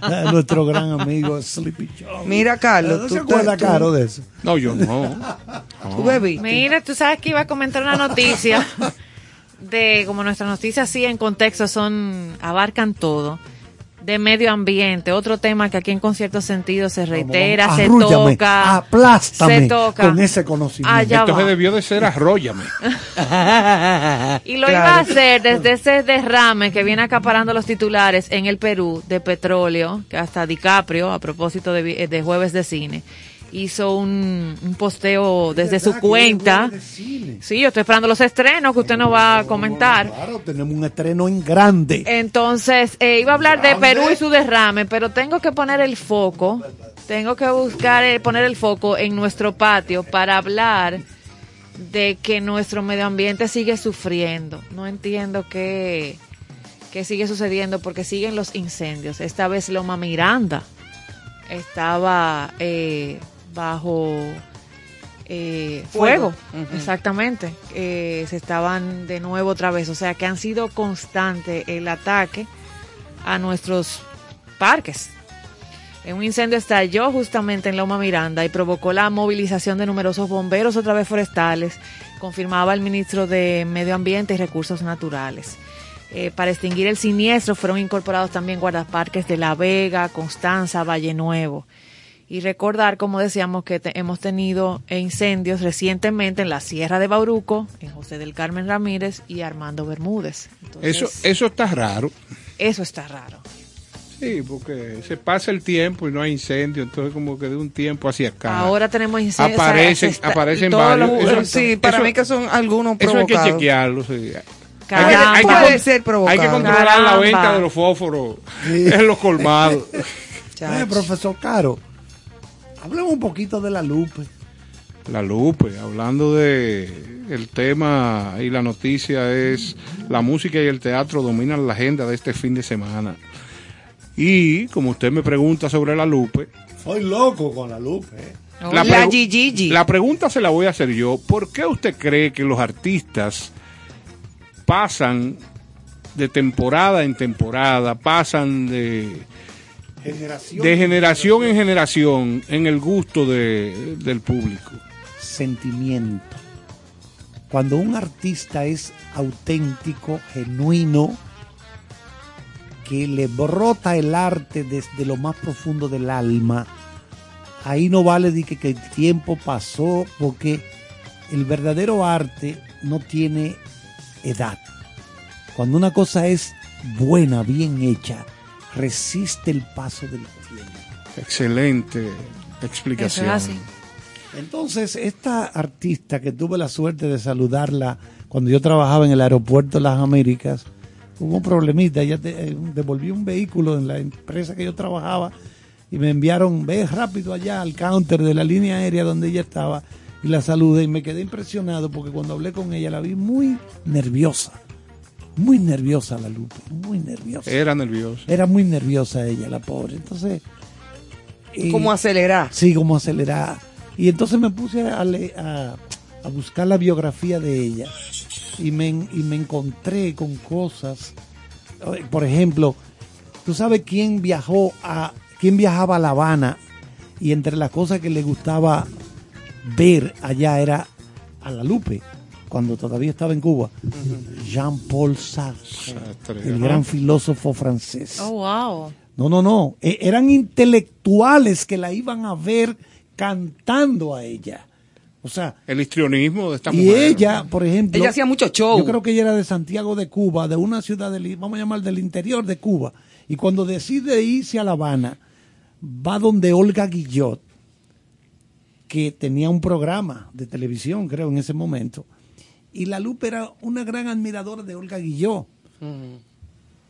a <laughs> nuestro gran amigo Sleepy Joe. Mira, Carlos, ¿No tú se acuerda, tú- Caro, de eso? No, yo no. <laughs> Tú bebiste. Mira, tú sabes que iba a comentar una noticia <laughs> de como nuestras noticias sí en contexto son abarcan todo de medio ambiente, otro tema que aquí en concierto sentido se reitera, se toca, aplástame se toca. con ese conocimiento. Allá Esto va. se debió de ser arróllame. <laughs> Y lo Claro. iba a hacer desde ese derrame que viene acaparando los titulares en el Perú de petróleo, que hasta DiCaprio, a propósito de, vi- de jueves de cine, hizo un, un posteo desde su ¿Verdad que cuenta. Sí, yo estoy esperando los estrenos que usted nos va a comentar. Claro, tenemos un estreno en grande. Entonces, eh, iba a hablar de Perú y su derrame, pero tengo que poner el foco, tengo que buscar eh, poner el foco en nuestro patio para hablar de que nuestro medio ambiente sigue sufriendo. No entiendo qué, qué sigue sucediendo porque siguen los incendios. Esta vez Loma Miranda estaba eh, bajo eh, fuego, exactamente. Eh, se estaban de nuevo otra vez, o sea que han sido constante el ataque a nuestros parques. Un incendio estalló justamente en Loma Miranda y provocó la movilización de numerosos bomberos, otra vez forestales, confirmaba el ministro de Medio Ambiente y Recursos Naturales. Eh, para extinguir el siniestro fueron incorporados también guardaparques de La Vega, Constanza, Valle Nuevo. Y recordar, como decíamos, que te- hemos tenido incendios recientemente en la Sierra de Bauruco, en José del Carmen Ramírez y Armando Bermúdez. Entonces, Eso, eso está raro. eso está raro. Sí, porque se pasa el tiempo y no hay incendio, entonces como que de un tiempo hacia acá. Ahora tenemos incendios. Aparecen- está- aparecen varios. los- Eso- sí, para eso- mí que son algunos Eso hay que chequearlo. sí. Caramba. Hay que, Puede con- ser provocado. hay que controlar la venta de los fósforos Sí. en los colmados. <laughs> Eh, profesor Caro, hablemos un poquito de la Lupe. La Lupe, hablando de el tema y la noticia es la música y el teatro dominan la agenda de este fin de semana. Y como usted me pregunta sobre la Lupe, Soy loco con la Lupe. eh. La la pregunta se la voy a hacer yo. ¿Por qué usted cree que los artistas pasan de temporada en temporada, pasan de, Generación. de generación en generación en el gusto de- del público? Sentimiento. Cuando un artista es auténtico, genuino, que le brota el arte desde lo más profundo del alma, ahí no vale de que, que el tiempo pasó, porque el verdadero arte no tiene edad. Cuando una cosa es buena, bien hecha, resiste el paso del tiempo. Excelente explicación. es así. Entonces, esta artista que tuve la suerte de saludarla cuando yo trabajaba en el aeropuerto de las Américas, hubo un problemita, ella te- eh, devolvió un vehículo en la empresa que yo trabajaba y me enviaron, ve rápido allá al counter de la línea aérea donde ella estaba y la saludé y me quedé impresionado porque cuando hablé con ella la vi muy nerviosa, muy nerviosa la Lupe, muy nerviosa. Era nervioso. Era muy nerviosa ella, la pobre. Entonces. eh, Como acelerar. Sí, como acelerar. Y entonces me puse a, le- a- a buscar la biografía de ella y me, y me encontré con cosas. eh, Por ejemplo, ¿tú sabes quién viajó a quién viajaba a La Habana y entre las cosas que le gustaba ver allá era a la Lupe cuando todavía estaba en Cuba? Jean-Paul Sartre, Sartre, el gran filósofo francés. Oh, wow. No, no, no. E- eran intelectuales que la iban a ver cantando a ella. O sea, El histrionismo de esta y mujer. ella, por ejemplo. Ella hacía mucho show. Yo creo que ella era de Santiago de Cuba, de una ciudad del, vamos a llamar del interior de Cuba. Y cuando decide irse a La Habana, va donde Olga Guillot, que tenía un programa de televisión, creo, en ese momento. Y la Lupe era una gran admiradora de Olga Guillot.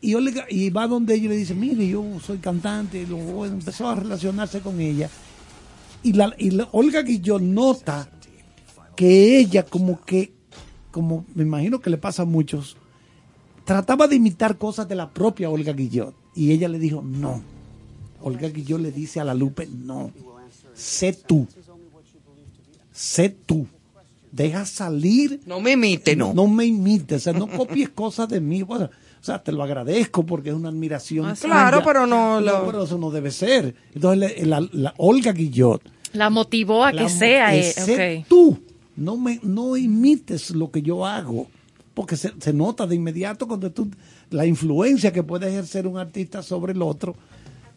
Y, Olga, y va donde ella y le dice, mire, yo soy cantante, y luego empezó a relacionarse con ella. Y, la, y la- Olga Guillot nota que ella como que, como me imagino que le pasa a muchos, trataba de imitar cosas de la propia Olga Guillot. Y ella le dijo, no. Olga Guillot le dice a la Lupe, no, sé tú. Sé tú. Deja salir No me imite, no. no me imites, o sea, no copies cosas de mí. Bueno, o sea, te lo agradezco porque es una admiración. Ah. Claro, pero no lo- pero eso no debe ser. Entonces, la, la- la Olga Guillot. La motivó a la- que sea. eh, sé tú. No, me, no imites lo que yo hago. Porque se, se nota de inmediato cuando tú. La influencia que puede ejercer un artista sobre el otro.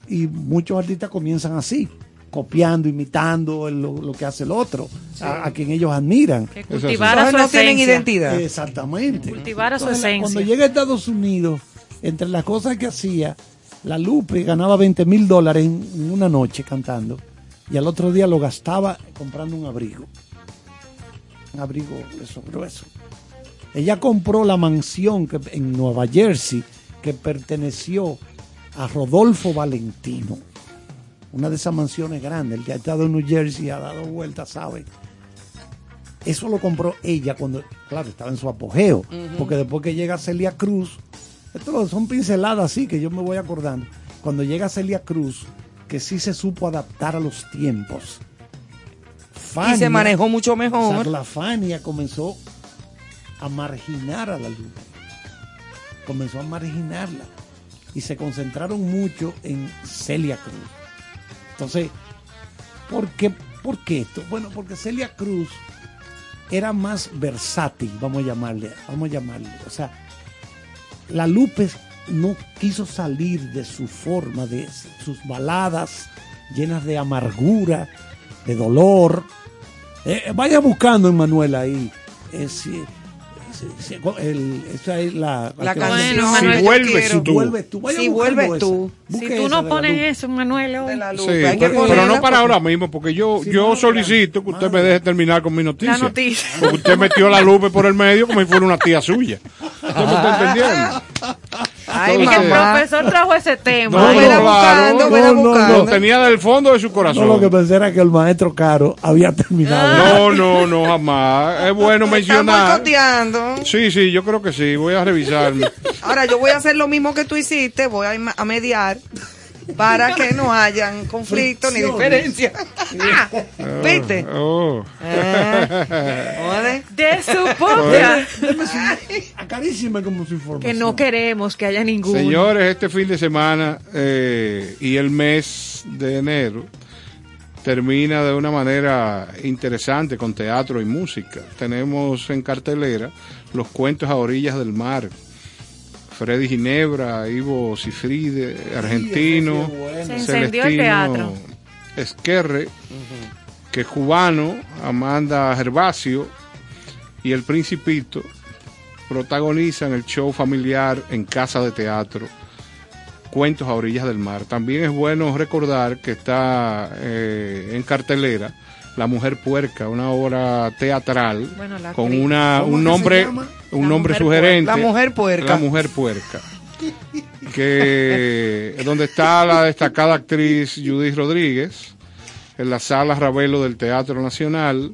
Y muchos artistas comienzan así. Copiando, imitando el- lo, lo que hace el otro. A, a quien ellos admiran. Que cultivara su no tienen esencia. identidad. Exactamente. Cultivara su la- esencia. Cuando llega a Estados Unidos, entre las cosas que hacía, la Lupe ganaba 20 mil dólares en, en una noche cantando y al otro día lo gastaba comprando un abrigo. Un abrigo eso grueso. Ella compró la mansión que, en Nueva Jersey que perteneció a Rodolfo Valentino. Una de esas mansiones grandes. El que ha estado en New Jersey y ha dado vueltas, sabe. Eso lo compró ella cuando, claro, estaba en su apogeo. Porque después que llega Celia Cruz, esto son pinceladas así que yo me voy acordando. Cuando llega Celia Cruz, que sí se supo adaptar a los tiempos. Y Fania- se manejó mucho o sea, mejor. la Fania comenzó a marginar a la luz. Comenzó a marginarla. Y se concentraron mucho en Celia Cruz. Entonces, ¿por qué, esto? Bueno, porque Celia Cruz era más versátil, vamos a llamarle, vamos a llamarle. O sea, la Lupe no quiso salir de su forma, de sus baladas llenas de amargura, de dolor. Eh, vaya buscando, Emanuel, ahí. eh, el- esa es la, La canción. Bueno, Si Manuel, vuelves quiero. tú. vuelves tú. Vaya Si vuelves tú. Si tú no pones eso, Manuel, hoy. De la Sí, pero, no para ahora mismo, porque yo, Sí, yo solicito que usted me deje terminar con mi noticia. La noticia. Porque usted metió la lupe por el medio como si fuera una tía suya. ¿Usted me está entendiendo? <laughs> Ay, Y que el Entonces- profesor trajo ese tema. No, Vela no, buscando, No, no, no. Lo buscando. tenía del fondo de su No, corazón. lo que pensé era que el maestro Caro había terminado. No, no, no, jamás. Es bueno mencionar. boicoteando. Sí, sí, yo creo que sí. Voy a revisarme. <laughs> Ahora yo voy a hacer lo mismo que tú hiciste, voy a, a mediar para que no hayan conflictos ni diferencias. <laughs> ¿Viste? Oh. Eh, joder. De su propia. Acarísime como su información. Que no queremos que haya ninguno. Señores, este fin de semana eh, y el mes de enero termina de una manera interesante con teatro y música. Tenemos en cartelera los cuentos a orillas del mar. Freddy Ginebra, Ivo Cifride, argentino, bueno. Se encendió el teatro. Esquerre, que es cubano, Amanda Gervasio y El Principito protagonizan el show familiar en Casa de Teatro, Cuentos a Orillas del Mar. También es bueno recordar que está eh, en cartelera La Mujer Puerca, una obra teatral Bueno, con una, ¿Cómo un nombre, un La nombre sugerente. La mujer puerca. La Mujer Puerca. que donde está la destacada actriz Judith Rodríguez en la sala Ravelo del Teatro Nacional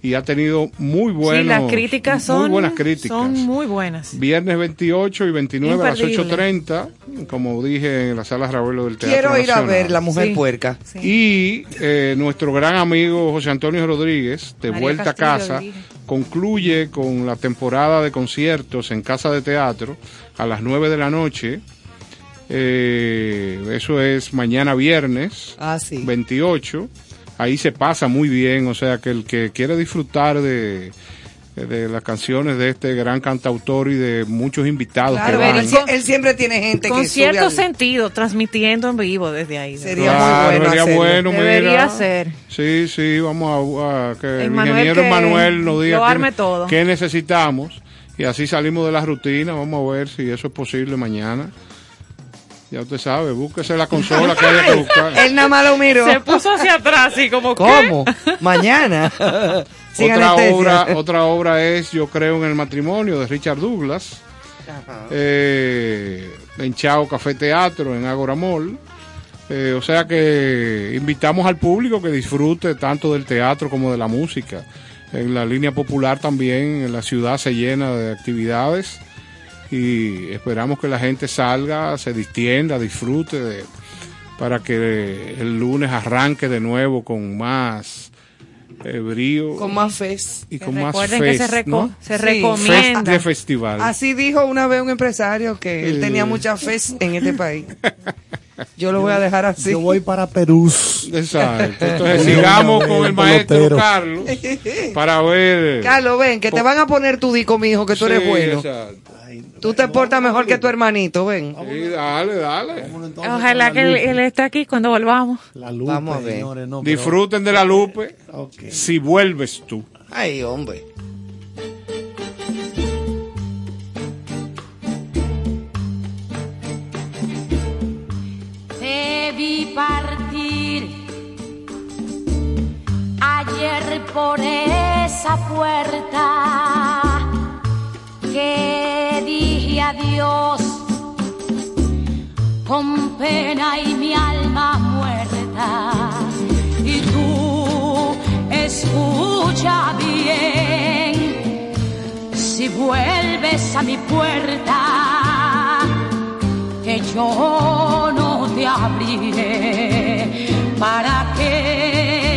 y ha tenido muy buenos, sí, las críticas son muy buenas críticas. Son muy buenas. Viernes 28 y 29 a las Imperdible. 8.30, como dije en la sala Ravelo del Teatro Quiero ir a ver La Mujer Sí. Puerca. Sí. Y eh, nuestro gran amigo José Antonio Rodríguez, de María vuelta Castillo a casa, concluye con la temporada de conciertos en Casa de Teatro a las 9 de la noche. Eh, eso es mañana viernes Ah, sí. 28. Ahí se pasa muy bien, o sea que el que quiere disfrutar de, de las canciones de este gran cantautor y de muchos invitados Claro, que van. él, sie- él siempre tiene gente Con que sube cierto al- sentido, transmitiendo en vivo desde ahí. Sería Claro, muy bueno sería bueno, Debería mira. ser. Sí, sí, vamos a, a que el, ingeniero que Manuel nos diga lo qué- todo. qué necesitamos y así salimos de la rutina. Vamos a ver si eso es posible mañana. Ya usted sabe, búsquese la consola que haya que buscar. Él nada más lo miró. Se puso hacia atrás y como que... ¿Cómo? Mañana. <laughs> Sin Otra anestesia. obra, otra obra es Yo creo en el matrimonio de Richard Douglas. Eh, en Chao Café Teatro, en Agora Mall. Eh, o sea que invitamos al público que disfrute tanto del teatro como de la música. En la línea popular también, en la ciudad se llena de actividades y esperamos que la gente salga, se distienda, disfrute de, para que el lunes arranque de nuevo con más eh, brío Con más fe. y Que con más recuerden que fest, se, reco- ¿no? se Sí. recomienda. Fest de festival. Así dijo una vez un empresario que él tenía mucha fe en este país. <laughs> <laughs> Yo lo voy a dejar así. Yo voy para Perú. Exacto. Entonces sigamos con el maestro. Carlos para ver. Carlos, ven, que te van a poner tu disco, mijo, que tú eres Sí, bueno. exacto. Tú te portas mejor que tu hermanito, ven. Sí, dale, dale. Ojalá que él, él esté aquí cuando volvamos. La Lupe, Vamos a ver. señores, no, pero- Disfruten de la Lupe si vuelves tú. Ay, hombre. Vi partir ayer por esa puerta que dije adiós con pena y mi alma muerta. Y tú escucha bien si vuelves a mi puerta que yo no te abriré. ¿Para qué?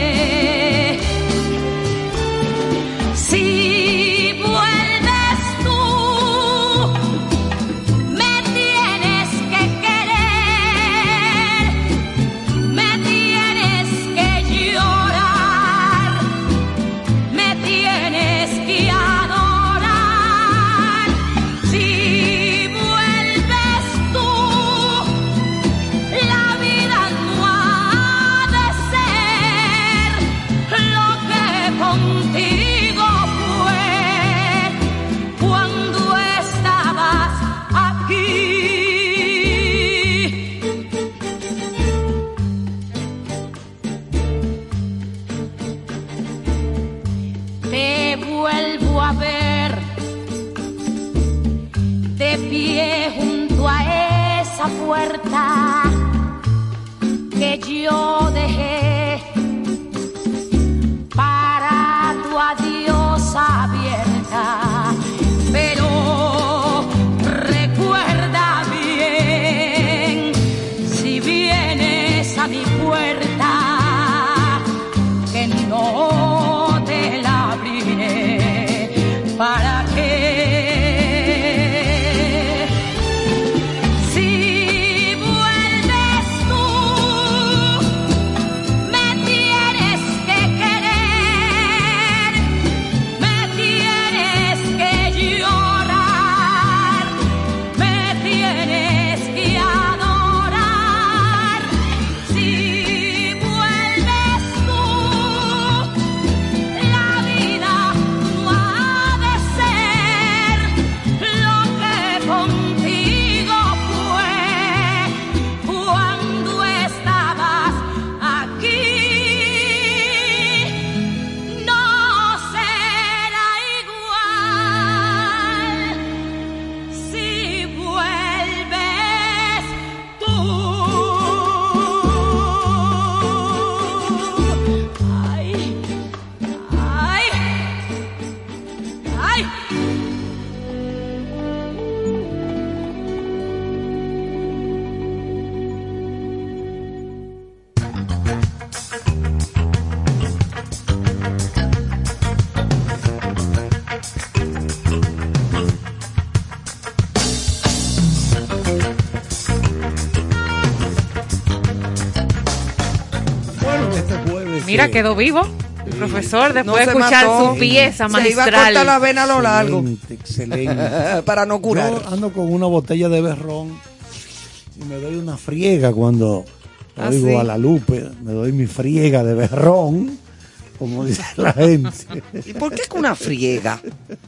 Mira, quedó vivo. El profesor, después No de escuchar mató. su pieza Se iba a magistral. cortar la vena a lo largo. Excelente, excelente. <laughs> Para no curar. Yo ando con una botella de berrón y me doy una friega cuando Ah, oigo sí. a la Lupe. Me doy mi friega de berrón, como dice la gente. ¿Y por qué con una friega?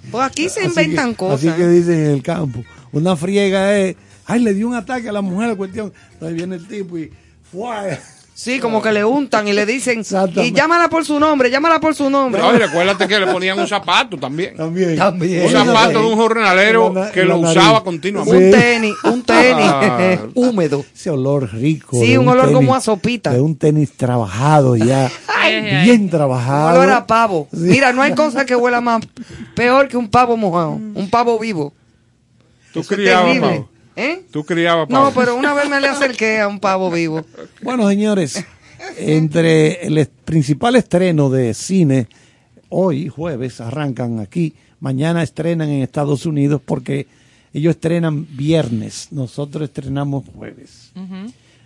Pues aquí se Así inventan que- cosas. Así que dicen en el campo. Una friega es, ay, le dio un ataque a la mujer, la cuestión. Entonces viene el tipo y, ¡fue! Sí, como que le untan y le dicen, y llámala por su nombre, llámala por su nombre. No, y recuérdate que le ponían un zapato también. También. También. Un zapato de un jornalero la que lo usaba continuamente. Un tenis, un tenis <laughs> Ah. húmedo. Ese olor rico. Sí, un olor tenis- como a sopita. De un tenis trabajado ya. <laughs> Ay, ay. bien trabajado. Olor a pavo. Mira, no hay cosa que huela más peor que un pavo mojado, un pavo vivo. Tú criabas pavo. ¿Eh? Tú criabas pavo. No, pero una vez me le <laughs> acerqué a un pavo vivo. Bueno, señores, entre el principal estreno de cine, hoy, jueves, arrancan aquí, mañana estrenan en Estados Unidos porque ellos estrenan viernes, nosotros estrenamos jueves.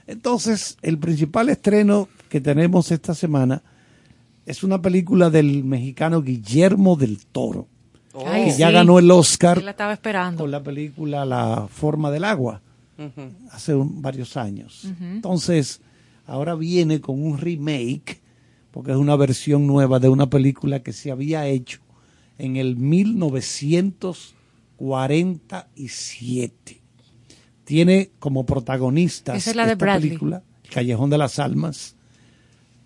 Entonces, el principal estreno que tenemos esta semana es una película del mexicano Guillermo del Toro, Ay, que ya sí. ganó el Oscar Yo la estaba esperando. con la película La forma del agua hace un- varios años. Entonces, ahora viene con un remake, porque es una versión nueva de una película que se había hecho en el 1947. Tiene como protagonistas Esa es la de esta Bradley. película, El Callejón de las Almas.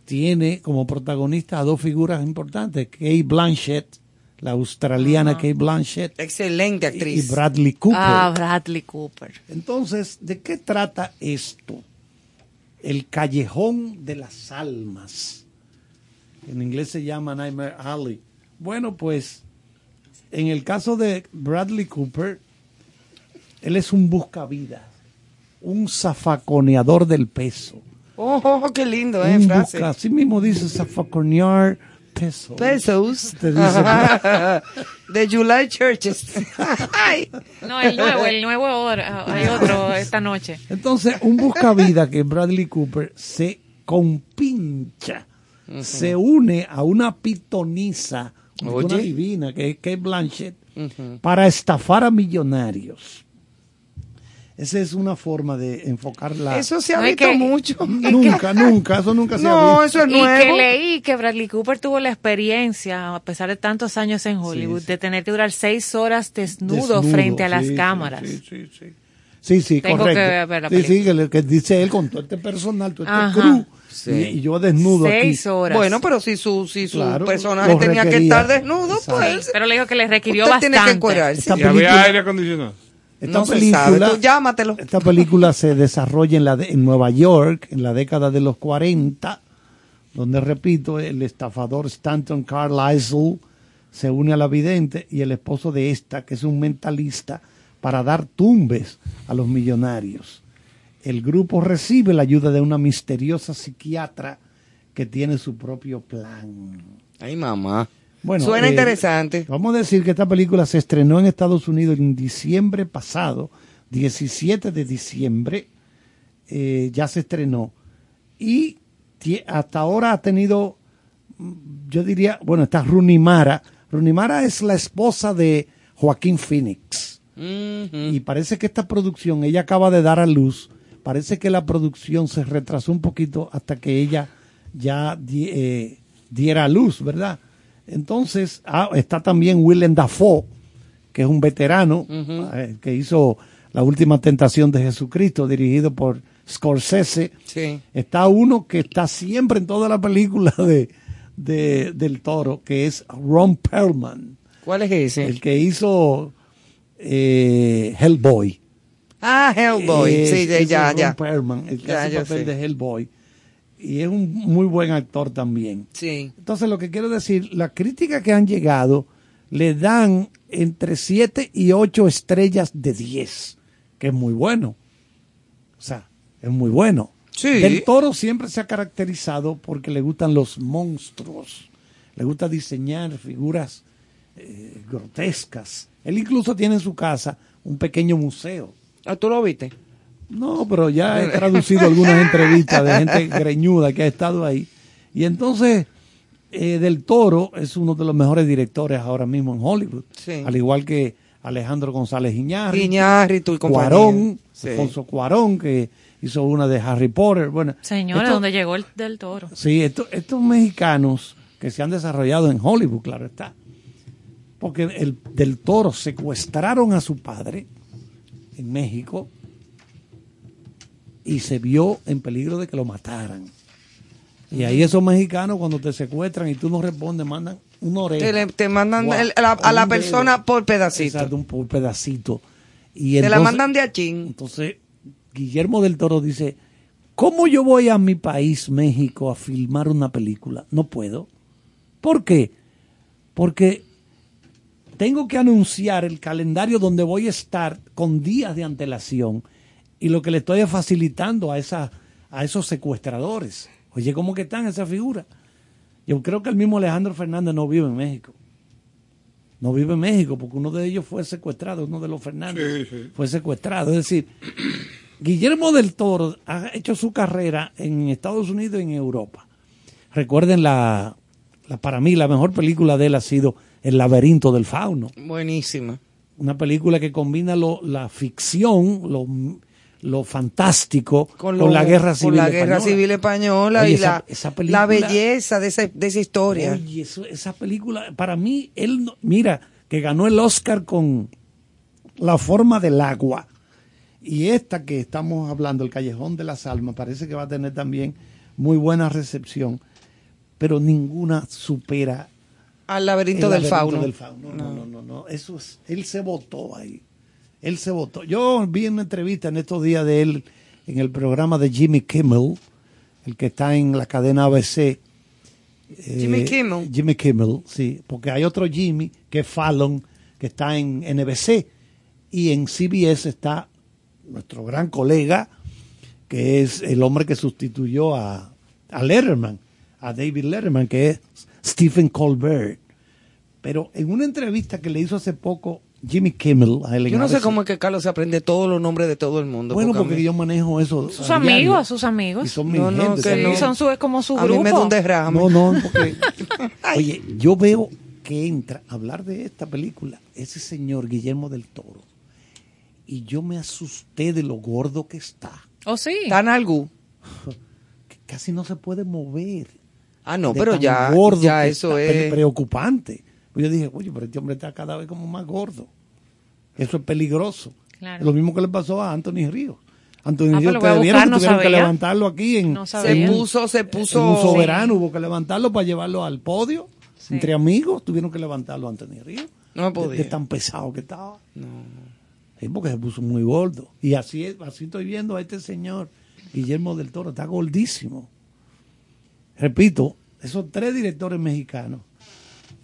Tiene como protagonistas a dos figuras importantes, Kate Blanchett, la australiana Kate Blanchett, Excelente y actriz. Bradley Cooper. Ah, Bradley Cooper. Entonces, ¿de qué trata esto? El callejón de las almas. En inglés se llama Nightmare Alley. Bueno, pues, en el caso de Bradley Cooper, él es un buscavidas, un zafaconeador del peso. Oh, oh, oh, qué lindo, eh, un frase. busca, así mismo dice zafaconear peso. Pesos. Te dice- <laughs> de July Churches. <laughs> Ay. No, el nuevo, el nuevo ahora. Hay otro esta noche. Entonces, un buscavida que Bradley Cooper se compincha, se une a una pitoniza, una divina, que es Kate Blanchett, para estafar a millonarios. Esa es una forma de enfocar la... Eso se ha No, visto que- mucho. <laughs> <laughs> Nunca, nunca, eso nunca se ha No, visto. eso es Y que nuevo. leí que Bradley Cooper tuvo la experiencia, a pesar de tantos años en Hollywood, sí. de tener que durar seis horas desnudo, Desnudo, frente a las sí, sí, cámaras. Sí, sí, sí. Sí, sí, Tengo correcto. que ver la sí, sí, que, le- que dice él con todo este personal, todo este Ajá. crew, Sí. y, y yo desnudo Seis aquí. horas. Bueno, pero si su, si su Claro, personaje tenía que requería. estar desnudo, Sí, pues. pero le dijo que le requirió Usted tiene que bastante. encuerarse. Esta Y había aire acondicionado. Esta No se película, sabe. Tú llámatelo. Esta película se desarrolla en, la de- en Nueva York en la década de los 40, donde, repito, el estafador Stanton Carlisle se une a la vidente y el esposo de esta, que es un mentalista, para dar tumbes a los millonarios. El grupo recibe la ayuda de una misteriosa psiquiatra que tiene su propio plan. Ay, mamá. Bueno, Suena eh, interesante. Vamos a decir que esta película se estrenó en Estados Unidos en diciembre pasado, 17 de diciembre, eh, ya se estrenó. Y hasta ahora ha tenido, mm, yo diría, bueno, está Runimara. Runimara es la esposa de Joaquín Phoenix. Y parece que esta producción, ella acaba de dar a luz, parece que la producción se retrasó un poquito hasta que ella ya di- eh, diera a luz, ¿verdad? Entonces, ah, está también Willem Dafoe, que es un veterano, eh, que hizo La Última Tentación de Jesucristo, dirigido por Scorsese. Sí. Está uno que está siempre en toda la película de, de- del toro, que es Ron Perlman, ¿Cuál es ese? el que hizo eh, Hellboy. Ah, Hellboy. Es- sí, ya, ya. Ron ya. Perlman, el que Ya, hace papel sé. de Hellboy. Y es un muy buen actor también. Sí. Entonces, lo que quiero decir, la crítica que han llegado le dan entre 7 y 8 estrellas de 10, que es muy bueno. O sea, es muy bueno. Sí. Del Toro siempre se ha caracterizado porque le gustan los monstruos, le gusta diseñar figuras eh, grotescas. Él incluso tiene en su casa un pequeño museo. Ah, ¿Tú lo viste? No, pero ya he traducido algunas entrevistas de gente greñuda que ha estado ahí Y entonces, eh, Del Toro es uno de los mejores directores ahora mismo en Hollywood. Sí. Al igual que Alejandro González Iñárritu. Iñárritu y compañía. Cuarón, Sí. Alfonso Cuarón, que hizo una de Harry Potter. Bueno, Señores, esto- donde llegó el del toro. Sí, esto- estos mexicanos que se han desarrollado en Hollywood, claro está. Porque el del toro secuestraron a su padre en México y se vio en peligro de que lo mataran. Y ahí esos mexicanos cuando te secuestran y tú no respondes, mandan una oreja. Te, le- te mandan el- a la, a con la un dedo. persona por pedacito. Exacto, un por pedacito. Y Te la mandan de achín. entonces, Guillermo del Toro dice, ¿cómo yo voy a mi país, México, a filmar una película? No puedo. ¿Por qué? Porque tengo que anunciar el calendario donde voy a estar con días de antelación y lo que le estoy facilitando a, esa, a esos secuestradores. Oye, ¿cómo que están esa figura? Yo creo que el mismo Alejandro Fernández no vive en México. No vive en México porque uno de ellos fue secuestrado, uno de los Fernández Sí, sí. fue secuestrado. Es decir, Guillermo del Toro ha hecho su carrera en Estados Unidos y en Europa. Recuerden la, la para mí la mejor película de él ha sido El laberinto del fauno, Buenísima. una película que combina lo, la ficción, lo, lo fantástico con, lo- la guerra civil con la guerra española. civil española Oye, y esa- la, esa película- la belleza de esa, de esa historia. Oye, eso- esa película, para mí, él, no- mira, que ganó el Oscar con La forma del agua. Y esta que estamos hablando, El Callejón de las Almas, parece que va a tener también muy buena recepción, pero ninguna supera Al laberinto, el del, laberinto fauno. del fauno. No, no, no, no, eso es, él se votó ahí. Él se votó. Yo vi una entrevista en estos días de él en el programa de Jimmy Kimmel, el que está en la cadena ABC. eh, Jimmy Kimmel. Jimmy Kimmel, sí, porque hay otro Jimmy que es Fallon, que está en NBC y en CBS está nuestro gran colega, que es el hombre que sustituyó a, a Letterman, a David Letterman, que es Stephen Colbert. Pero en una entrevista que le hizo hace poco Jimmy Kimmel a Yo no sé cómo es que Carlos se aprende todos los nombres de todo el mundo. Bueno, porque yo manejo eso. Sus a diario. amigos, sus amigos. Y son mis No, no, gente, que no. Son su, es como su a grupo. mí me da un derrame. No, no, porque. <laughs> Oye, yo veo que entra a hablar de esta película ese señor Guillermo del Toro. Y yo me asusté de lo gordo que está. ¿Oh, sí? Tan algo. Que casi no se puede mover. Ah, no, pero ya, gordo ya eso está. Pre- es. preocupante. Pues yo dije, oye, pero este hombre está cada vez como más gordo. Eso es peligroso. Claro. Lo mismo que le pasó a Anthony Ríos. Anthony Ah, pues Ríos, ustedes vieron buscar, que no tuvieron que levantarlo aquí en, No Se puso, se en puso. un soberano, hubo que levantarlo para llevarlo al podio. Sí. Entre amigos tuvieron que levantarlo a Anthony Ríos. No De- podía. De, tan pesado que estaba. Sí, porque se puso muy gordo. Y así, es- así estoy viendo a este señor, Guillermo del Toro, está gordísimo. Repito, esos tres directores mexicanos,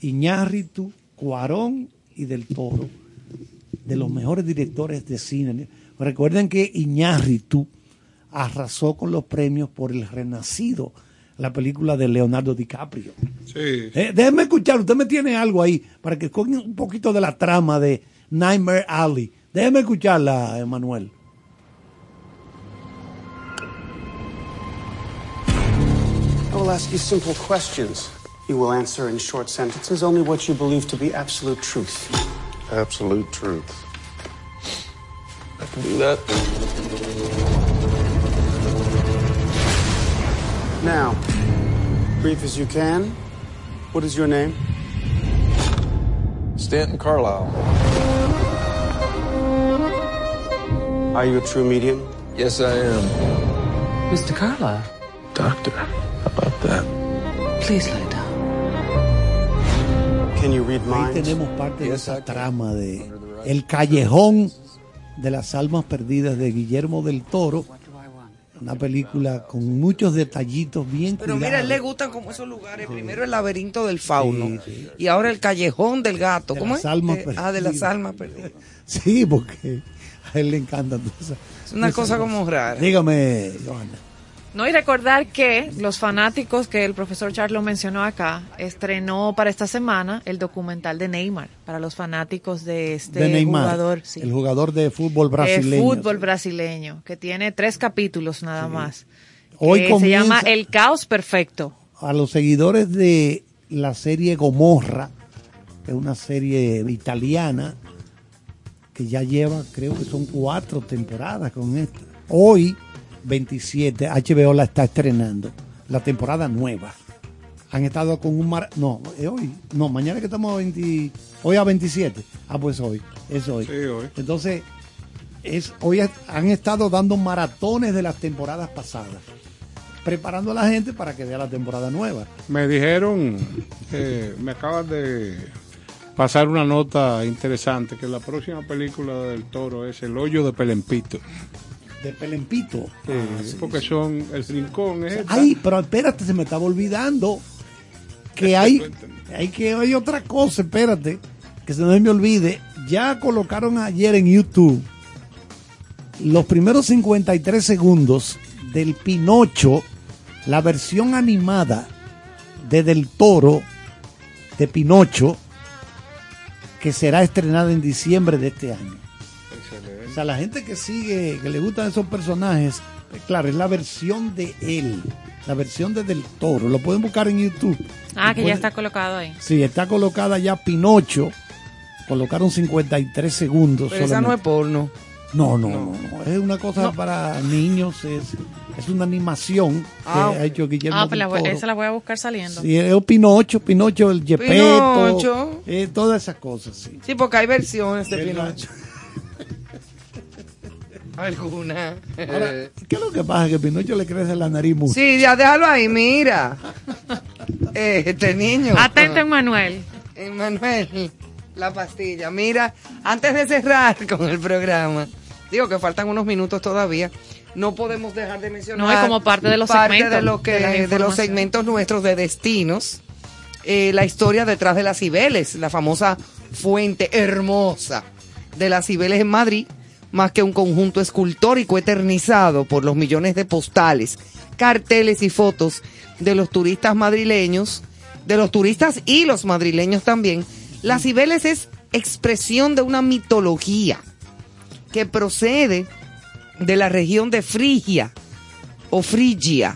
Iñárritu, Cuarón y del Toro, de los mejores directores de cine. Recuerden que Iñárritu arrasó con los premios por El Renacido, la película de Leonardo DiCaprio. Sí. Eh, déjeme escuchar, usted me tiene algo ahí para que escogen un poquito de la trama de Nightmare Alley. Déjeme escucharla, Emanuel. I will ask you simple questions. You will answer in short sentences only what you believe to be absolute truth. Absolute truth. I can do that. Now, brief as you can, what is your name? Stanton Carlisle. Are you a true medium? Yes, I am. Mr. Carlyle, Doctor, how about that? please lie down. Can you read Ahí tenemos parte de esa trama de El Callejón de las Almas Perdidas de Guillermo del Toro. Una película con muchos detallitos bien Pero mira, a él le gustan como esos lugares. Primero el laberinto del fauno. Sí, sí. Y ahora el callejón del gato. De ¿Cómo las es? almas Eh, ah, de las almas perdidas. Sí, porque a él le encantan todas esas- Es una cosa como rara. Dígame, Johanna. No, y recordar que los fanáticos que el profesor Charlo mencionó acá, estrenó para esta semana el documental de Neymar, para los fanáticos de este de Neymar, jugador. sí, el jugador de fútbol de brasileño. fútbol brasileño, que tiene tres capítulos nada más. Hoy que comienza- se llama El Caos Perfecto. a los seguidores de la serie Gomorra, que es una serie italiana que ya lleva, creo que son cuatro temporadas con esta. Hoy, 27, HBO la está estrenando, la temporada nueva. Han estado con un mar... No, es hoy. No, mañana que estamos a 20... Hoy a 27. Ah, pues hoy. Es hoy. Sí, hoy. Entonces, es, hoy han estado dando maratones de las temporadas pasadas, preparando a la gente para que vea la temporada nueva. Me dijeron, eh, me acaban de pasar una nota interesante, que la próxima película del toro es El hoyo de Pelempito. De Pelempito. Ah, sí, porque sí. son el rincón. Es. Ay, pero espérate, se me estaba olvidando que hay, hay que hay otra cosa, espérate, que se no me olvide. Ya colocaron ayer en YouTube los primeros 53 segundos del Pinocho, la versión animada de Del Toro de Pinocho, que será estrenada en diciembre de este año. Sea, la gente que sigue, que le gustan esos personajes, eh, claro, es la versión de él, la versión de Del Toro. Lo pueden buscar en YouTube. Ah, que ya está colocado ahí. Sí, está colocada ya Pinocho. Colocaron 53 segundos. Pero esa no es solamente. porno. No, no, no, no. Es una cosa No. para niños. Es, es una animación Ah, que ha hecho Guillermo Ah, pues la voy- Toro. esa la voy a buscar saliendo. Sí, es Pinocho, Pinocho, el Yepeto, Pinocho. eh, todas esas cosas, sí. Sí, porque hay versiones de. Pinocho. <laughs> Alguna. Ahora, ¿qué es lo que pasa? Que Pinocho le crece la nariz mucho. Sí, ya déjalo ahí, mira. Eh, este niño. Atento, Manuel. Emanuel, la pastilla. Mira, antes de cerrar con el programa, digo que faltan unos minutos todavía. No podemos dejar de mencionar. No, y como parte de los parte segmentos, de, lo que, de de, los segmentos nuestros de destinos. eh, la historia detrás de las Cibeles, la famosa fuente hermosa de las Cibeles en Madrid, más que un conjunto escultórico eternizado por los millones de postales, carteles y fotos de los turistas madrileños, de los turistas y los madrileños también. Las Cibeles es expresión de una mitología que procede de la región de Frigia o Frigia,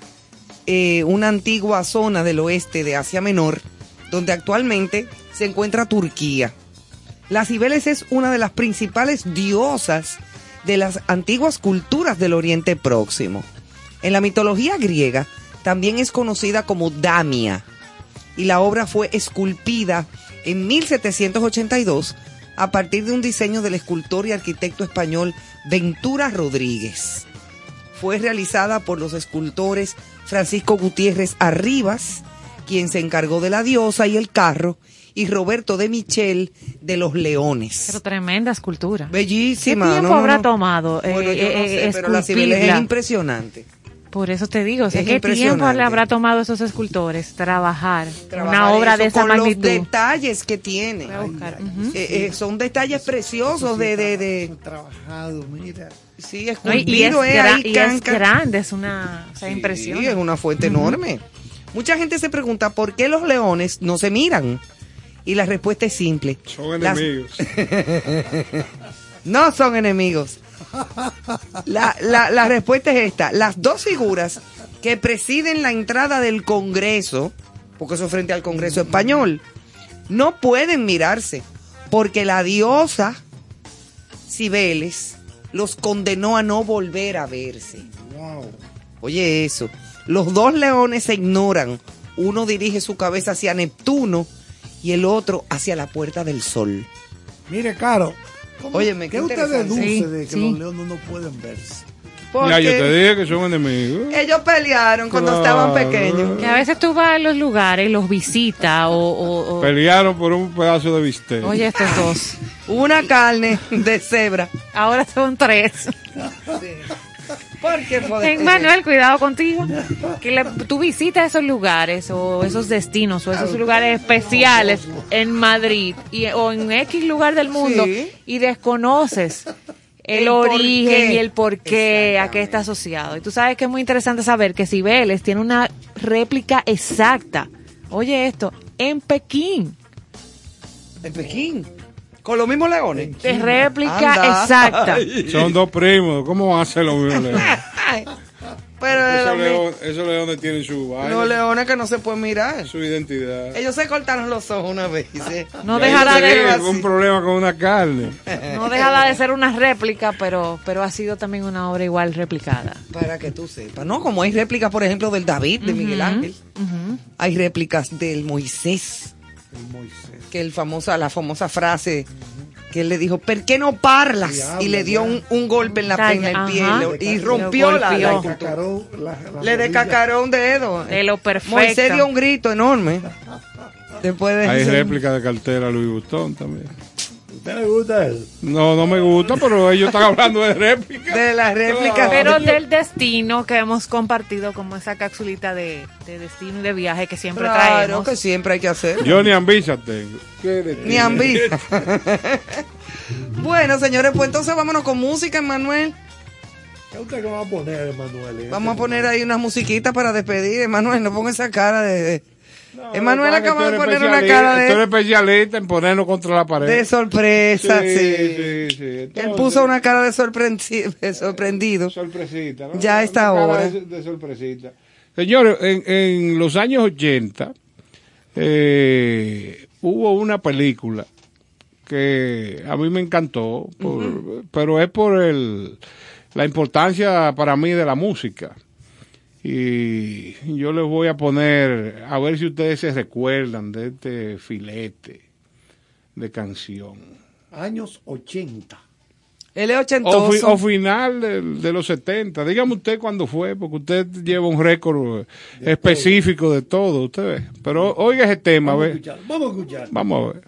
eh, una antigua zona del oeste de Asia Menor, donde actualmente se encuentra Turquía. La Cibeles es una de las principales diosas de las antiguas culturas del Oriente Próximo. En la mitología griega también es conocida como Damia y la obra fue esculpida en 1782 a partir de un diseño del escultor y arquitecto español Ventura Rodríguez. Fue realizada por los escultores Francisco Gutiérrez Arribas, quien se encargó de la diosa y el carro, y Roberto de Michel de los leones. Pero tremenda escultura. Bellísima. ¿Qué tiempo no, no, habrá no. tomado? eh, Bueno, yo no eh, sé, pero la Cibeles es impresionante. Por eso te digo, o sea, Es ¿qué tiempo le habrá tomado a esos escultores trabajar, Trabajar una obra eso de esa con magnitud? los detalles que tiene. Voy a buscar. Eh, eh, son detalles preciosos de, de, de- Trabajado, mira. sí, No, y, es, esculpido eh, gra- ahí, y es grande, es una o sea, Sí, impresión. es una fuente enorme. Mucha gente se pregunta por qué los leones no se miran. Y la respuesta es simple. Son Las- enemigos. <laughs> no son enemigos. La, la- la respuesta es esta. Las dos figuras que presiden la entrada del Congreso, porque eso es frente al Congreso español, no pueden mirarse, porque la diosa Cibeles los condenó a no volver a verse. Oye eso, los dos leones se ignoran. Uno dirige su cabeza hacia Neptuno y el otro hacia la puerta del sol. Mire, Caro. ¿cómo- Óyeme, qué ¿qué usted deduce Sí, de que sí. los leones no pueden verse? Ya, yo te Porque dije que son enemigos. ellos pelearon cuando Claro. estaban pequeños. Que a veces tú vas a los lugares y los visitas o... o- o- Pelearon por un pedazo de bistec. Oye, estos dos. Una carne de cebra. Ahora son tres. ¿Por poder? <laughs> En Manuel, cuidado contigo. <laughs> Que le- tú visitas esos lugares o esos destinos o esos lugares especiales en Madrid y, o en X lugar del mundo Sí. y desconoces el, origen y el por qué, a qué está asociado. Y tú sabes que es muy interesante saber que Cibeles tiene una réplica exacta. Oye esto, en Pekín. En Pekín. Con los mismos leones. De réplica Anda. exacta. Son dos primos. ¿Cómo van a ser los mismos leones? Pero de esos, los leones, esos leones tienen su vaina, Los leones que no se pueden mirar. su identidad. Ellos se cortaron los ojos una vez. No dejará de- un problema con una carne. No dejará de ser una réplica, pero, pero ha sido también una obra igual replicada. Para que tú sepas, ¿no? Como hay réplicas, por ejemplo, del David, de Miguel Ángel. Hay réplicas del Moisés. Que el famosa, la famosa frase que él le dijo, ¿por qué no parlas? Diablo, y le dio un, un golpe en la Calla, en el pie ajá. le- y rompió la, la la- la Le rodilla. descacaró un dedo. De lo perfecto. Moisés dio un grito enorme. Después de Hay réplica de cartera Louis Vuitton también. ¿Usted le gusta eso? No, no me gusta, pero ellos están hablando de réplica. de las réplicas. Pero del destino que hemos compartido, como esa capsulita de, de destino y de viaje que siempre Claro, traemos. que siempre hay que hacer. Yo ni ambisa tengo. Ni ambisa. <laughs> bueno, señores, pues entonces vámonos con música, Emanuel. ¿Qué usted que va a poner, Emanuel? Vamos a este poner ahí unas musiquitas para despedir. Emanuel, no ponga esa cara de... Emanuel acaba de tú poner una cara Tú eres de, especialista en ponernos contra la pared. de sorpresa, sí. sí, sí. Él Entonces, puso una cara de, de sorprendido. sorpresita. ¿no? Ya a esta Una cara hora. De, de sorpresita. Señores, en, en los años 80 eh, hubo una película que a mí me encantó, por- pero es por el, la importancia para mí de la música. Y yo les voy a poner, a ver si ustedes se recuerdan de este filete de canción. Años 80. Él es O, ochentoso. fi- o final de, de los 70. Dígame usted cuándo fue, porque usted lleva un récord específico de todo, usted ve. Pero oiga ese tema, Vamos a ve. escuchar. Vamos a escuchar. Vamos a ver.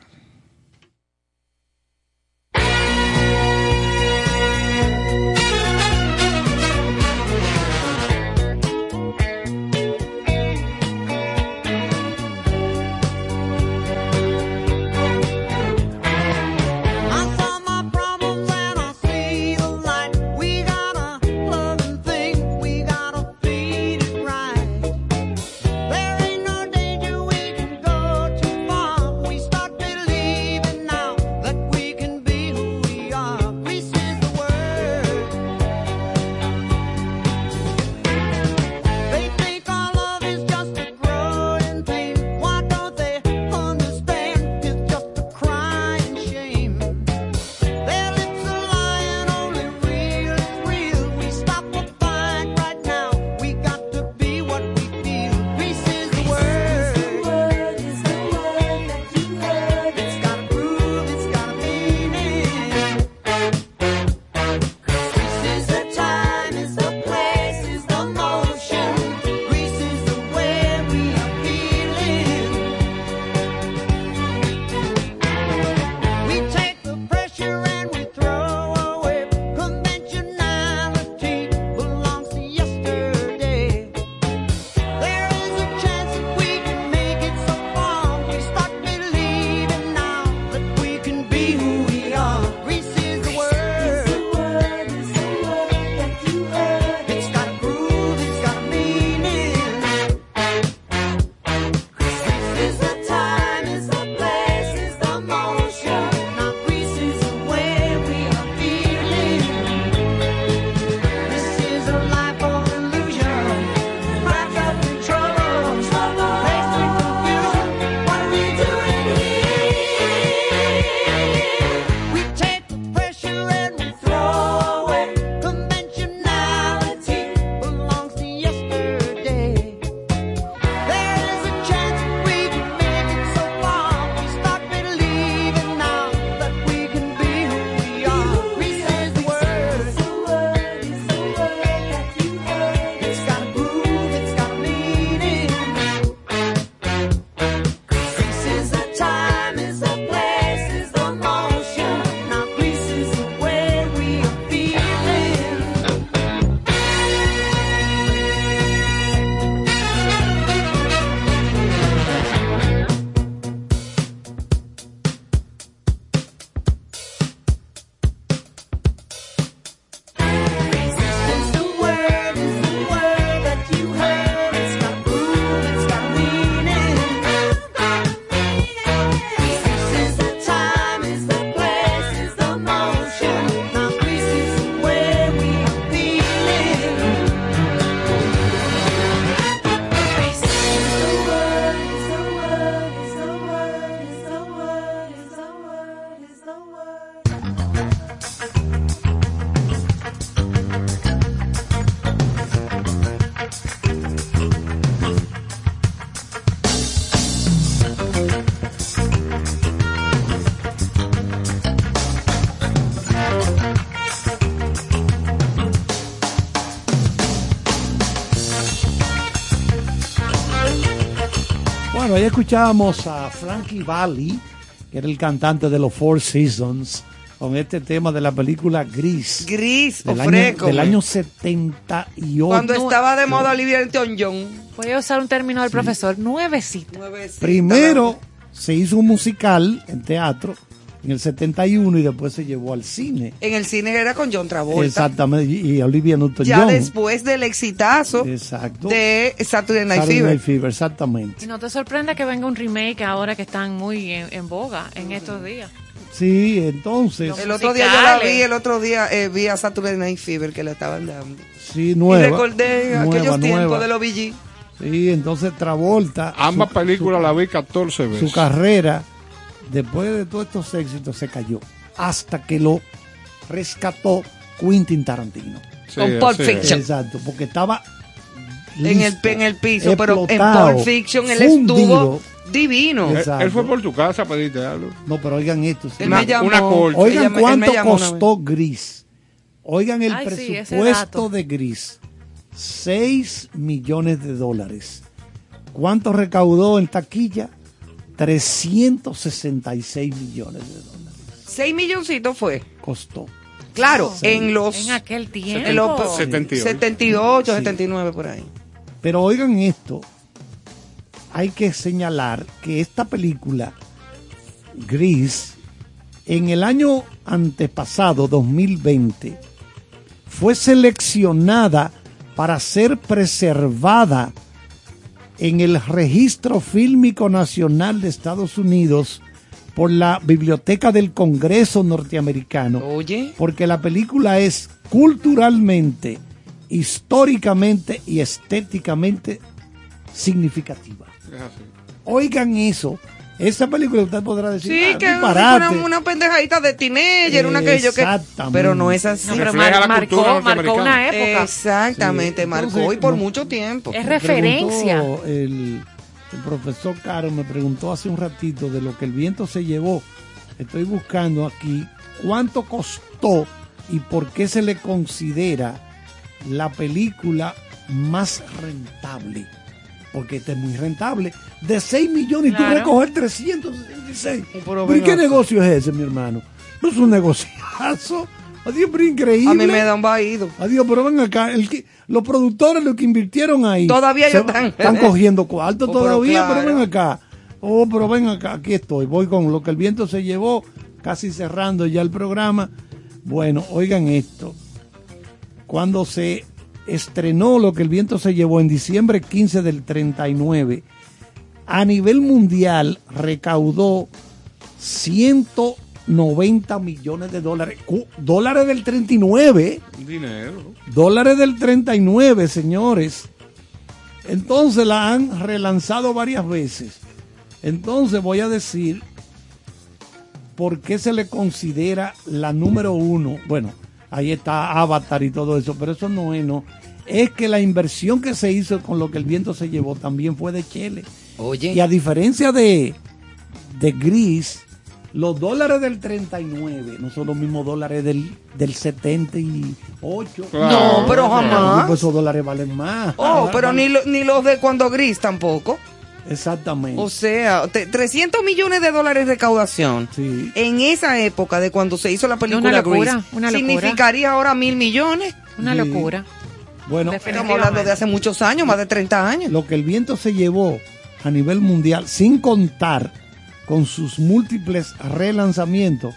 Bueno, ahí escuchábamos a Frankie Valli, que era el cantante de los Four Seasons, con este tema de la película Gris. Gris, del año, ofreco. del año 78. Cuando estaba de moda Olivia Newton-John. Voy a usar un término del profesor, nuevecita. Primero se hizo un musical en teatro en el 71 y después se llevó al cine. En el cine era con John Travolta. Exactamente, y Olivia Ya Newton-John. después del exitazo Exacto. de Saturday Night Saturday Fever. Night Fever, exactamente. Y no te sorprende que venga un remake ahora que están muy en, en boga en estos días. Sí, entonces. El otro día yo la vi, el otro día eh, vi a Saturday Night Fever que la estaban dando. Sí, nueva. y recordé nueva, aquellos tiempos de los VG. Sí, entonces Travolta. Ambas su- películas las vi 14 su, veces. su carrera, después de todos estos éxitos, se cayó. Hasta que lo rescató Quentin Tarantino. Sí, Con Pulp. Fiction. Exacto, porque estaba. En el, en el piso, pero en Pulp Fiction él fundido. estuvo divino. Él, Exacto. él fue por tu casa a pedirte algo. No, pero oigan esto. sí. Él me llamó. una corte. Oigan Ella me- él cuánto me llamó una costó Gris. Oigan el Ay, presupuesto de Gris. 6 millones de dólares. ¿Cuánto recaudó en taquilla? 366 millones de dólares. Seis milloncitos fue. Costó. Claro, en los. En aquel tiempo. en los 78. 78, Sí. 79 por ahí. Pero oigan esto. Hay que señalar que esta película, Gris, en el año antepasado, 2020, fue seleccionada para ser preservada en el Registro Fílmico Nacional de Estados Unidos por la Biblioteca del Congreso norteamericano. Oye. Porque la película es culturalmente, históricamente y estéticamente significativa. Oigan eso. Esa película usted podrá decir, Sí, "Ah, que es disparate". una, una pendejadita de teenager, una que yo que. Exactamente. Pero no es así. No, pero mar- la cultura marcó, marcó una época. Exactamente, Sí, marcó entonces, y por no- mucho tiempo. Es Me referencia. El, el profesor Caro me preguntó hace un ratito de lo que el viento se llevó. Estoy buscando aquí cuánto costó y por qué se le considera la película más rentable. Porque esta es muy rentable. De 6 millones y tú Claro. recoger 366. Pero ¿Pero ¿Y qué negocio es ese, mi hermano? No es un negociazo. Adiós, pero increíble. A mí me da un vaído. Adiós, pero ven acá, el que, los productores, los que invirtieron ahí. Todavía ellos va- están- cogiendo cuarto Oh, todavía, pero, claro. ven acá. Oh, pero ven acá, aquí estoy. Voy con lo que el viento se llevó, casi cerrando ya el programa. Bueno, oigan esto. Cuando se estrenó lo que el viento se llevó en diciembre 15 del 39, a nivel mundial recaudó 190 millones de dólares. Dólares del 39. Dinero. Dólares del 39, señores. Entonces la han relanzado varias veces. Entonces voy a decir por qué se le considera la número uno. Bueno, ahí está Avatar y todo eso, pero eso no es, no. Es que la inversión que se hizo con lo que el viento se llevó también fue de Chile. Oye. Y a diferencia de, de Gris, los dólares del 39 no son los mismos dólares del, del 78. Claro. No, pero jamás. Pues esos dólares valen más. Oh, pero ni, lo- ni los de cuando gris tampoco. Exactamente. O sea, te- 300 millones de dólares de recaudación. Sí. En esa época de cuando se hizo la película Una locura, Grease, una locura. significaría ahora mil millones. Una Sí. locura. Bueno, Estamos hablando de hace muchos años, más de 30 años. lo que el viento se llevó a nivel mundial, sin contar con sus múltiples relanzamientos,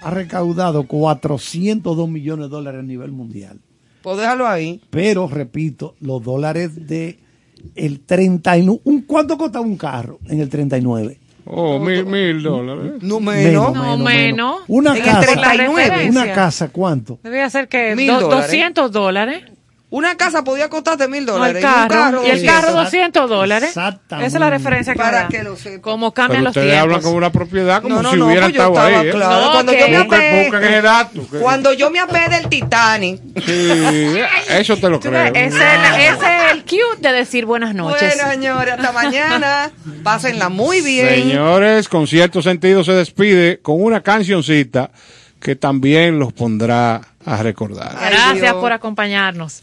ha recaudado 402 millones de dólares a nivel mundial. Pues déjalo ahí. Pero, repito, los dólares de el 39, un, ¿cuánto costaba un carro en el 39? Oh, mil, mil dólares. No menos. No, menos. Una En el casa, 39. una casa, ¿cuánto? Debe ser que Mil do- dólares. 200 dólares. Una casa podía costarte mil No, dólares. el y carro, y el 200. carro 200 dólares. Exactamente. Esa es la referencia que Para da. que lo sepa. Como cambian Pero los ustedes tiempos. hablan como una propiedad, como No, no, si no, hubieran pues estado estaba ahí. ¿eh? claro. No, cuando que- yo me ese dato. que- cuando yo me apeé del Titanic, Sí, eso te lo creo. Ese es el- ese es el cute de decir buenas noches. bueno, señores, hasta <laughs> mañana. Pásenla muy bien. Señores, con cierto sentido se despide con una cancioncita que también los pondrá a recordar. Ay, Gracias Dios. por acompañarnos.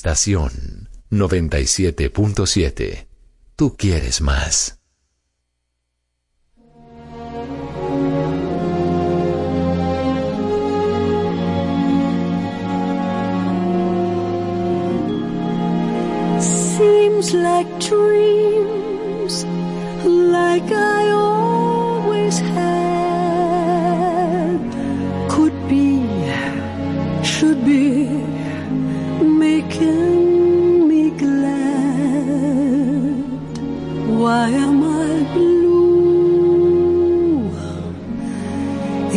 Estación 97.7. Tú quieres más. Seems like dreams, like Why am I blue?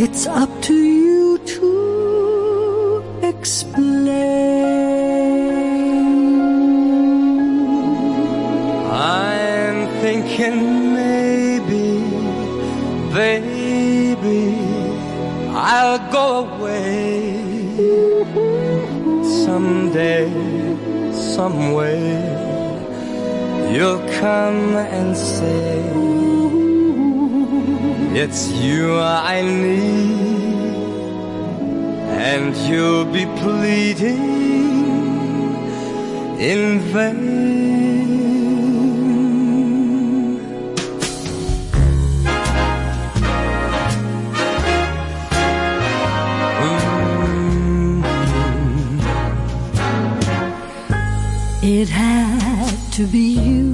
It's up to you to explain. I'm thinking maybe, baby, I'll go away someday, somewhere. You'll come and say, It's you I need, and you'll be pleading in vain. It had to be you.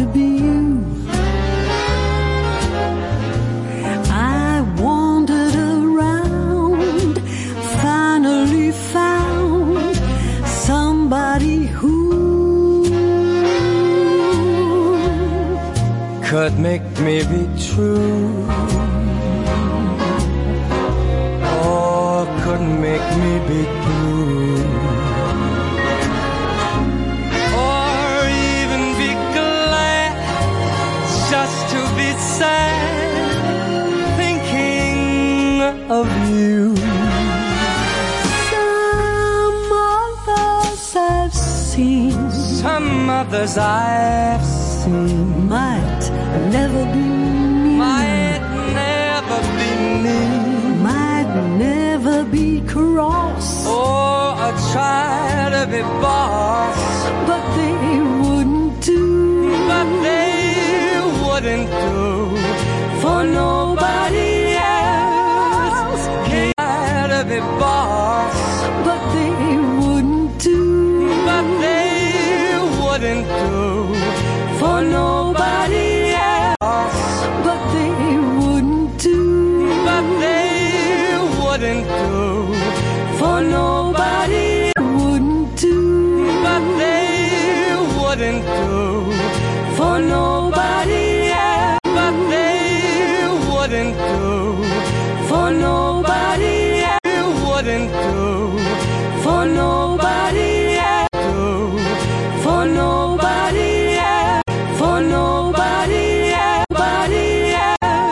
To be you. I wandered around, finally found somebody who could make me be true. Others I've seen might never be me. Might never be me. Might never be cross. Or I try to be boss. But they wouldn't do. But they wouldn't do for nobody else. Try to be boss. But they wouldn't do couldn't do for no